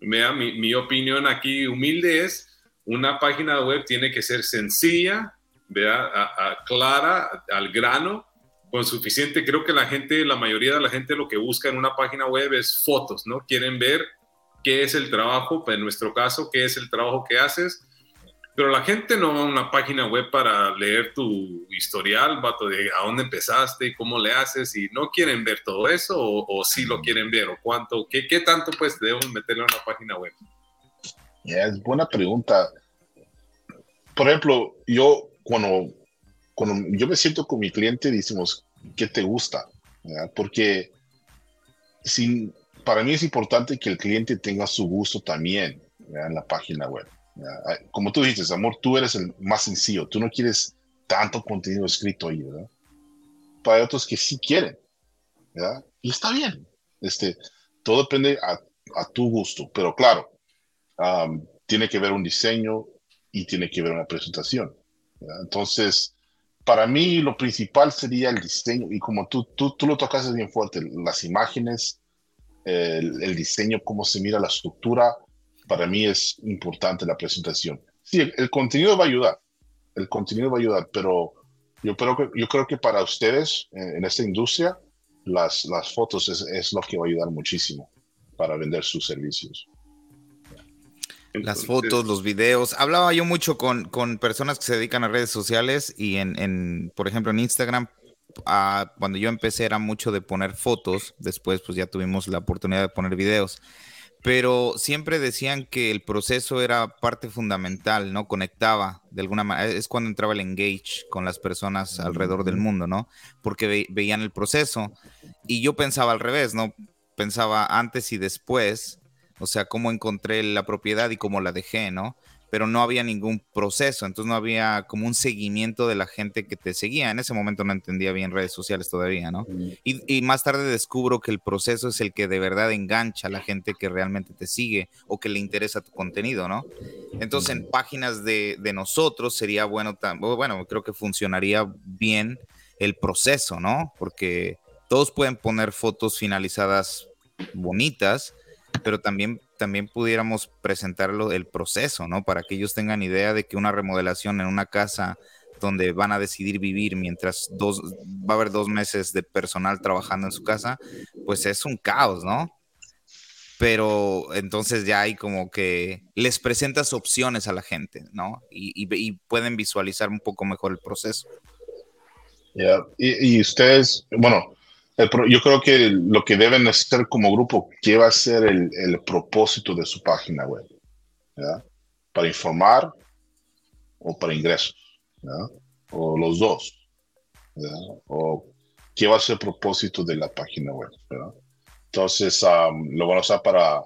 vea, mi, mi opinión aquí humilde es, una página web tiene que ser sencilla, vea, clara, al grano, con suficiente, creo que la gente, la mayoría de la gente lo que busca en una página web es fotos, ¿no? Quieren ver qué es el trabajo, en nuestro caso, qué es el trabajo que haces, pero la gente no va a una página web para leer tu historial, vato, de a dónde empezaste y cómo le haces, y no quieren ver todo eso, o, sí lo quieren ver, o cuánto, qué, qué tanto pues debemos meterle a una página web. es buena pregunta. Por ejemplo, yo cuando cuando yo me siento con mi cliente, decimos, ¿qué te gusta? Porque sin, para mí es importante que el cliente tenga su gusto también en la página web. Como tú dices, amor, tú eres el más sencillo, tú no quieres tanto contenido escrito ahí, ¿verdad? Para otros que sí quieren, ¿verdad? Y está bien. Este, todo depende a, tu gusto, pero claro, tiene que ver un diseño y tiene que ver una presentación. Entonces, para mí lo principal sería el diseño, y como tú, tú, tú lo tocas bien fuerte, las imágenes, el, diseño, cómo se mira la estructura, para mí es importante la presentación. Sí, el, contenido va a ayudar, el contenido va a ayudar, pero yo creo que, yo creo que para ustedes en, en esta industria, las, las fotos es, es lo que va a ayudar muchísimo para vender sus servicios las fotos, los videos. Hablaba yo mucho con, con, personas que se dedican a redes sociales y en, en por ejemplo, en Instagram, ah, cuando yo empecé era mucho de poner fotos, después pues ya tuvimos la oportunidad de poner videos, pero siempre decían que el proceso era parte fundamental, ¿no? Conectaba de alguna manera, es cuando entraba el engage con las personas alrededor del mundo, ¿no? Porque veían el proceso y yo pensaba al revés, ¿no? Pensaba antes y después o sea, cómo encontré la propiedad y cómo la dejé, ¿no? pero no había ningún proceso, entonces no había como un seguimiento de la gente que te seguía. En ese momento no entendía bien redes sociales todavía, ¿no? Y, más tarde descubro que el proceso es el que de verdad engancha a la gente que realmente te sigue o que le interesa tu contenido, ¿no? Entonces en páginas de, de nosotros sería bueno, bueno, creo que funcionaría bien el proceso, ¿no? Porque todos pueden poner fotos finalizadas bonitas, pero también también pudiéramos presentarlo el proceso, ¿no? Para que ellos tengan idea de que una remodelación en una casa donde van a decidir vivir mientras dos, va a haber dos meses de personal trabajando en su casa, pues es un caos, ¿no? Pero entonces ya hay como que les presentas opciones a la gente, ¿no? Y, pueden visualizar un poco mejor el proceso. Y, y, ustedes, bueno, yo creo que lo que deben hacer como grupo, ¿qué va a ser el, el propósito de su página web? ¿Para informar o para ingresos? O los dos. ¿O qué va a ser el propósito de la página web? Entonces, lo van a usar para,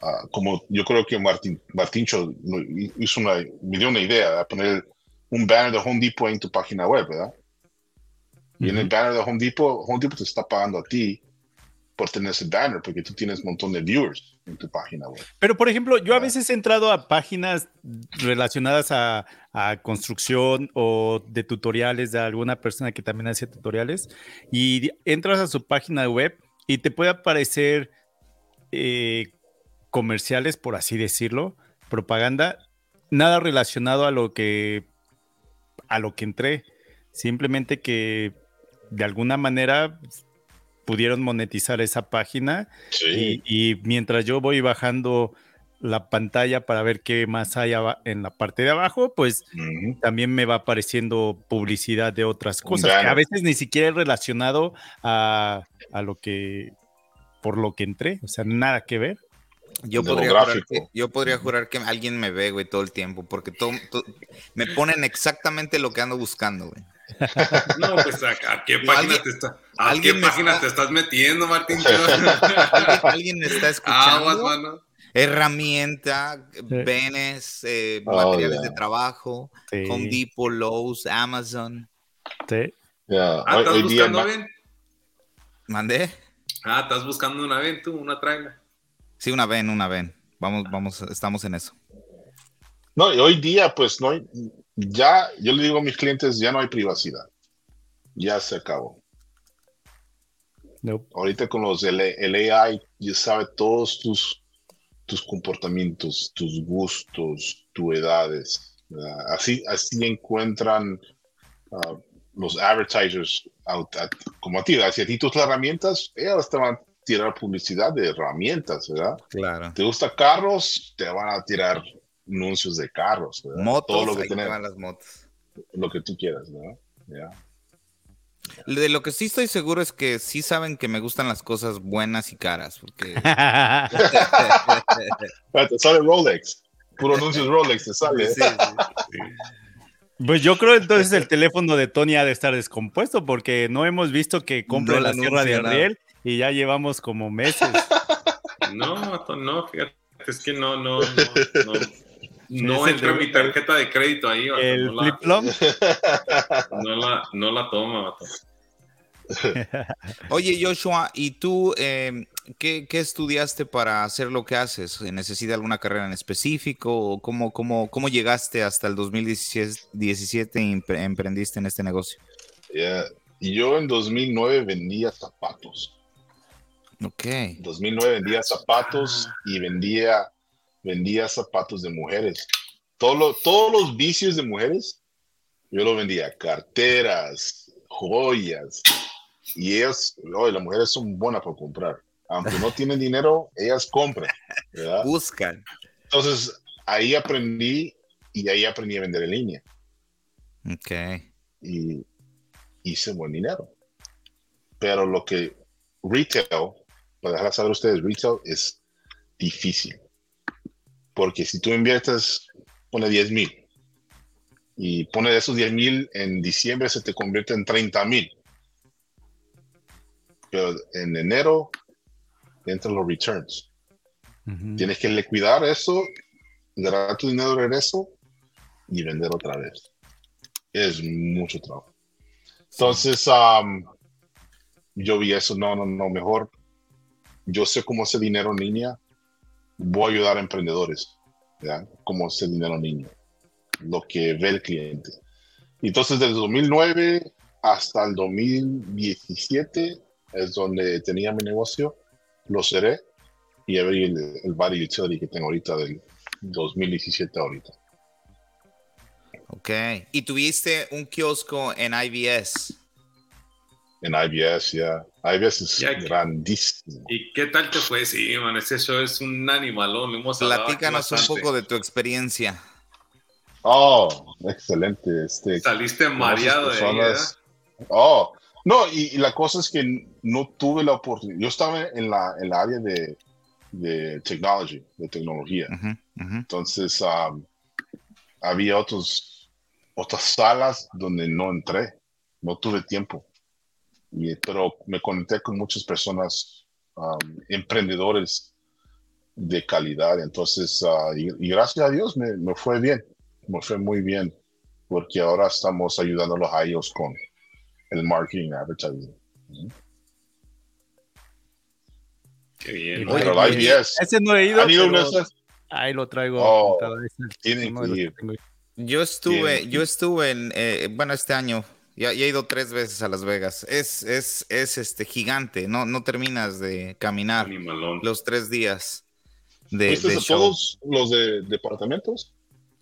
ah, como yo creo que Martín, Martíncho hizo una, me dio una idea, de poner un banner de Home Depot en tu página web, ¿verdad? Y en el banner de Home Depot, Home Depot te está pagando a ti por tener ese banner, porque tú tienes un montón de viewers en tu página web. Pero, por ejemplo, yo a veces he entrado a páginas relacionadas a, construcción o de tutoriales de alguna persona que también hace tutoriales y entras a su página web y te puede aparecer eh, comerciales, por así decirlo, propaganda, nada relacionado a lo que a lo que entré. Simplemente que de alguna manera pudieron monetizar esa página. Y, mientras yo voy bajando la pantalla para ver qué más hay en la parte de abajo, pues también me va apareciendo publicidad de otras cosas que a veces ni siquiera es relacionado a, lo que por lo que entré, o sea, nada que ver. Yo podría, jurar que, yo podría jurar que alguien me ve, güey, todo el tiempo, porque todo, me ponen exactamente lo que ando buscando, güey. No, pues a, qué página te está, a qué página te estás metiendo, Martín. ¿Alguien, me está escuchando. Herramienta, benes, eh, oh, materiales de trabajo, Home Depot, Lowe's, Amazon. Sí. ah, ¿estás buscando ven? ¿Mandé? Ah, ¿estás buscando una ven tú, una traiga? Sí, una ven, una ven. Vamos, vamos, estamos en eso. No, y hoy día, pues, no hay, ya, yo le digo a mis clientes, ya no hay privacidad. Ya se acabó. Ahorita con los el, AI, ya sabe todos tus, tus comportamientos, tus gustos, tus edades. Así, así encuentran ah, los advertisers como a ti. Si a ti tus herramientas, ellas te van a tirar publicidad de herramientas, ¿verdad? Claro. ¿Te gusta carros? Te van a tirar anuncios de carros, motos, todo lo que las motos. Lo que tú quieras, ¿no? De lo que sí estoy seguro es que sí saben que me gustan las cosas buenas y caras, porque... te sale Rolex, puro anuncios Rolex te sale. Pues yo creo entonces el teléfono de Tony ha de estar descompuesto porque no hemos visto que compre la sierra de Ariel y ya llevamos como meses. No, no, fíjate, es que no, no, no, no. No entra mi tarjeta de crédito ahí. ¿El no, flip -flop? no, la, no la toma, Oye, Joshua, ¿y tú em, ¿qué, estudiaste para hacer lo que haces? ¿Necesita alguna carrera en específico? ¿O cómo, cómo, cómo llegaste hasta el 2017 y emprendiste en este negocio? Yo en 2009 vendía zapatos. Ok. En 2009 vendía zapatos y vendía vendía zapatos de mujeres. todos los vicios de mujeres, yo lo vendía. Carteras, joyas. Y ellas, las mujeres son buenas para comprar. Aunque no tienen dinero, ellas compran. Buscan. Entonces, ahí aprendí y ahí aprendí a vender en línea. Ok. Y hice buen dinero. Pero lo que retail, para dejar saber ustedes, retail es difícil. Porque si tú inviertes, pone 10 mil y pone esos 10 mil en diciembre, se te convierte en 30 mil. Pero en enero entran los returns. Tienes que liquidar eso ganar tu dinero de regreso y vender otra vez. Es mucho trabajo. Entonces, um, yo vi eso, no, no, no, mejor. Yo sé cómo hacer dinero en línea. Voy a ayudar a emprendedores, ¿ya? Cómo hacer dinero en línea. Lo que ve el cliente. Entonces, desde 2009 hasta el 2017 es donde tenía mi negocio. Lo cerré y abrí el, el Body Utility que tengo ahorita del 2017 ahorita. Ok. ¿Y tuviste un kiosco en IBS? En IBS, ya. IBS es Ya que- grandísimo. ¿Y qué tal te fue? Sí, man, ese show es un animalón. lo Hemos Platícanos un poco de tu experiencia. Oh, excelente. Este, Saliste mareado de ahí, Oh, no, y, y la cosa es que no tuve la oportunidad. Yo estaba en la, en la área de, de technology, de tecnología. Entonces, um, había otros, otras salas donde no entré, no tuve tiempo. Y- pero me conecté con muchas personas, um, emprendedores de calidad. Entonces, ah, y, y gracias a Dios me, me fue bien, me fue muy bien, porque ahora estamos ayudándolos a ellos con el marketing, advertising. Qué bien. Oye, pero el IBS, Ese no he ido, ¿han ido pero ahí lo traigo. Oh, tienen que ir. Yo estuve, yo estuve en, eh, bueno, este año, ya, ya he ido tres veces a Las Vegas. Es, es, es este gigante, no, no terminas de caminar Animalón. los tres días de, ¿Fuiste de a show. todos los de departamentos?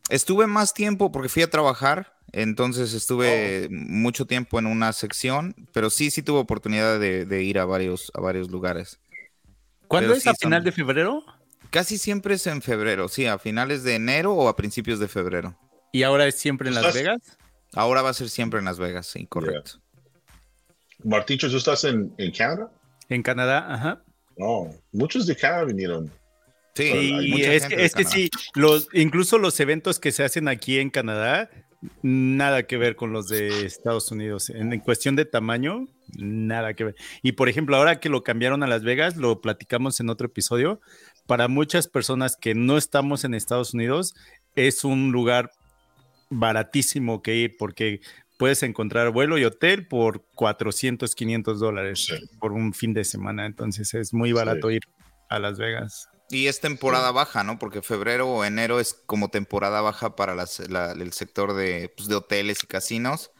Estuve más tiempo porque fui a trabajar, entonces estuve Oh. mucho tiempo en una sección, pero sí, sí tuve oportunidad de, de ir a varios, a varios lugares. ¿Cuándo Pero es? sí ¿A son- final de febrero? Casi siempre es en febrero, sí, a finales de enero o a principios de febrero. ¿Y ahora es siempre en Las ¿Estás- Vegas? Ahora va a ser siempre en Las Vegas, sí, correcto. Marticho, ¿tú estás en, en Canadá? En Canadá, ajá. No, muchos de Canadá vinieron. Sí, Y es que, es que sí, los, incluso los eventos que se hacen aquí en Canadá, nada que ver con los de Estados Unidos. En, en cuestión de tamaño, nada que ver. Y por ejemplo, ahora que lo cambiaron a Las Vegas, lo platicamos en otro episodio, para muchas personas que no estamos en Estados Unidos, es un lugar baratísimo que ir porque puedes encontrar vuelo y hotel por 400, 500 dólares Sí. por un fin de semana. Entonces es muy barato ir a Las Vegas. Y es temporada baja, ¿no? Porque febrero o enero es como temporada baja para las- la- el sector de, pues, de hoteles y casinos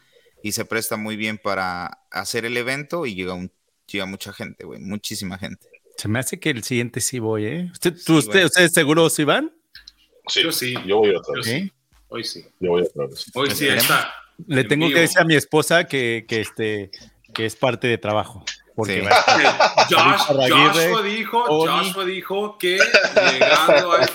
y se presta muy bien para hacer el evento y llega, un, llega mucha gente, güey, muchísima gente. Se me hace que el siguiente sí voy, ¿eh? ¿Usted, Sí, usted-. ¿Ustedes seguros sí van? Sí, Yo sí. Yo voy otra vez. sí. Hoy sí. Yo voy vez. Hoy sí está. Le En tengo vivo. que decir a mi esposa que, que, este, que es parte de trabajo. Porque Sí. a Josh, Joshua dijo. Joshua dijo que llegando a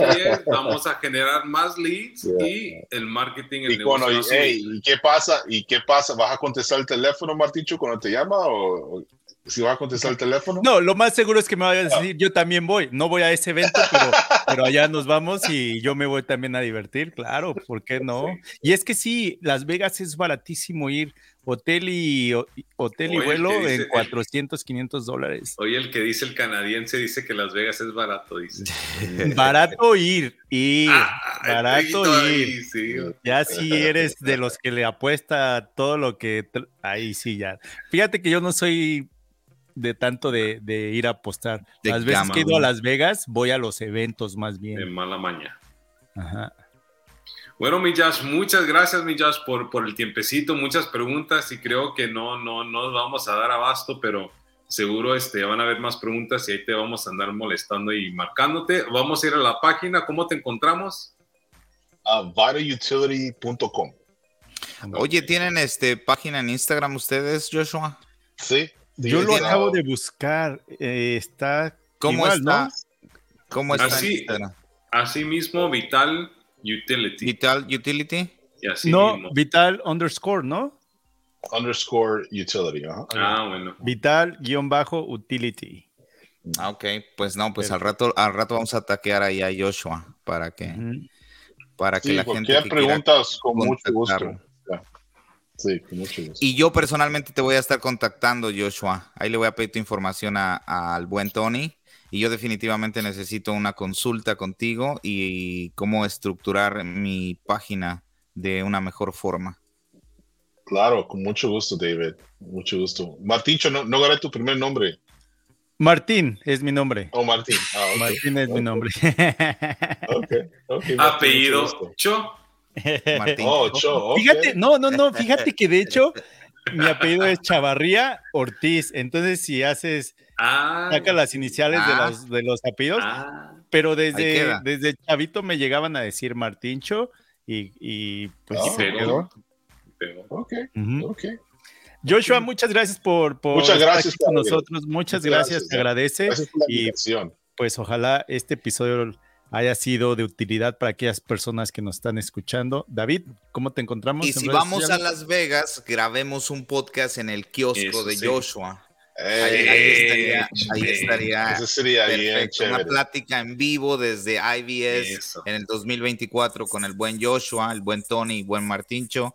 vamos a generar más leads Yeah. y el marketing, el Y, negocio. y, a hey, subir. ¿y qué pasa? ¿Y qué pasa? ¿Vas a contestar el teléfono, Marticho, cuando te llama? ¿O, o si vas a contestar el teléfono? No, lo más seguro es que me vaya a decir, yo también voy. No voy a ese evento, pero, pero allá nos vamos y yo me voy también a divertir, claro, ¿por qué no? Y es que sí, Las Vegas es baratísimo ir, hotel y, ho- hotel y Oye, vuelo en 400, 500 dólares. Oye, el que dice el canadiense dice que Las Vegas es barato, dice. Barato ir, ir, Ah, barato ahí, ir. sí. Ya si eres de los que le apuesta todo lo que... Ahí sí, ya. Fíjate que yo no soy de tanto de, de ir a apostar. De Las veces gama, que he ido a. Las Vegas, voy a los eventos más De bien. mala maña. Ajá. Bueno, mi Josh, muchas gracias, mi Josh, por, por el tiempecito, muchas preguntas y creo que no, no, no nos vamos a dar abasto, pero seguro este, van a haber más preguntas y ahí te vamos a andar molestando y marcándote. Vamos a ir a la página, ¿cómo te encontramos? A vitautility.com. Oye, ¿tienen este página en Instagram ustedes, Joshua? Sí. Yo lo acabo no. de buscar. eh, está ¿Cómo igual, está? ¿no? ¿Cómo está Así. Instagram? Asimismo, Vital Utility. Vital Utility. Y así No, mismo. Vital underscore, ¿no? Underscore utility. ajá. Ah, bueno. Vital guion bajo utility. Ah, ok. Pues no, pues al rato, al rato vamos a taquear ahí a Joshua para que, para que Sí, la gente quiera preguntas, con mucho gusto. Sí, con mucho gusto. Y yo personalmente te voy a estar contactando, Joshua. Ahí le voy a pedir tu información a- al buen Tony y yo definitivamente necesito una consulta contigo y cómo estructurar mi página de una mejor forma. Claro, con mucho gusto, David. Mucho gusto. Martincho, no, no agarré tu primer nombre. Martín es mi nombre. Oh, Martín. Ah, Martín es mi nombre. Apellido Cho. Martín. Oh, Cho. Fíjate, no, no, no, fíjate que de hecho mi apellido es Chavarría Ortiz. Entonces, si haces, ah, saca las iniciales de, ah. los, de los apellidos, ah. pero desde, desde chavito me llegaban a decir Martíncho y, y pues oh, se quedó. Ok, ok. Joshua, muchas gracias por, por muchas gracias, estar con nosotros. Muchas, gracias, te agradece. y pues ojalá este episodio haya sido de utilidad para aquellas personas que nos están escuchando. David, ¿cómo te encontramos? Y si vamos a Las Vegas, grabemos un podcast en el kiosco de Joshua. ahí, estaría, ahí estaría Eso sería bien una plática en vivo desde IBS en el 2024 con el buen Joshua, el buen Tony, el buen Martincho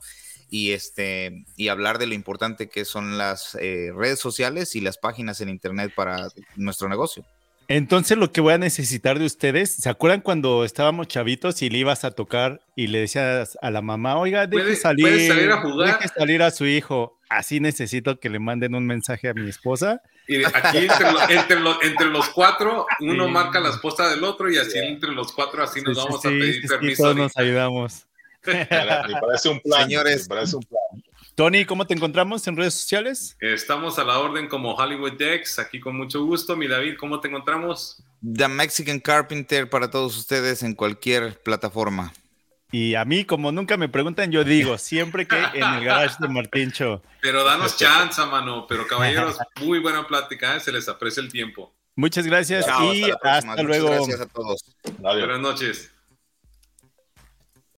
y, este, y hablar de lo importante que son las eh, redes sociales y las páginas en Internet para nuestro negocio. Entonces lo que voy a necesitar de ustedes, ¿se acuerdan cuando estábamos chavitos y le ibas a tocar y le decías a la mamá, oiga, deje salir, salir a jugar? deje salir a su hijo? Así necesito que le manden un mensaje a mi esposa. Y aquí entre, los cuatro, uno marca la esposa del otro y así entre los cuatro así nos vamos a pedir permiso. todos nos ayudamos. Me parece un plan. Señores, parece un plan. Tony, ¿cómo te encontramos en redes sociales? Estamos a la orden como Hollywood Dex, aquí con mucho gusto. Mi David, ¿cómo te encontramos? The Mexican Carpenter para todos ustedes en cualquier plataforma. Y a mí, como nunca me preguntan, yo digo siempre que en el garage de Martincho. Pero danos chance, mano. Pero caballeros, muy buena plática, ¿eh? se les aprecia el tiempo. Muchas gracias y hasta, luego. gracias a todos. Buenas noches.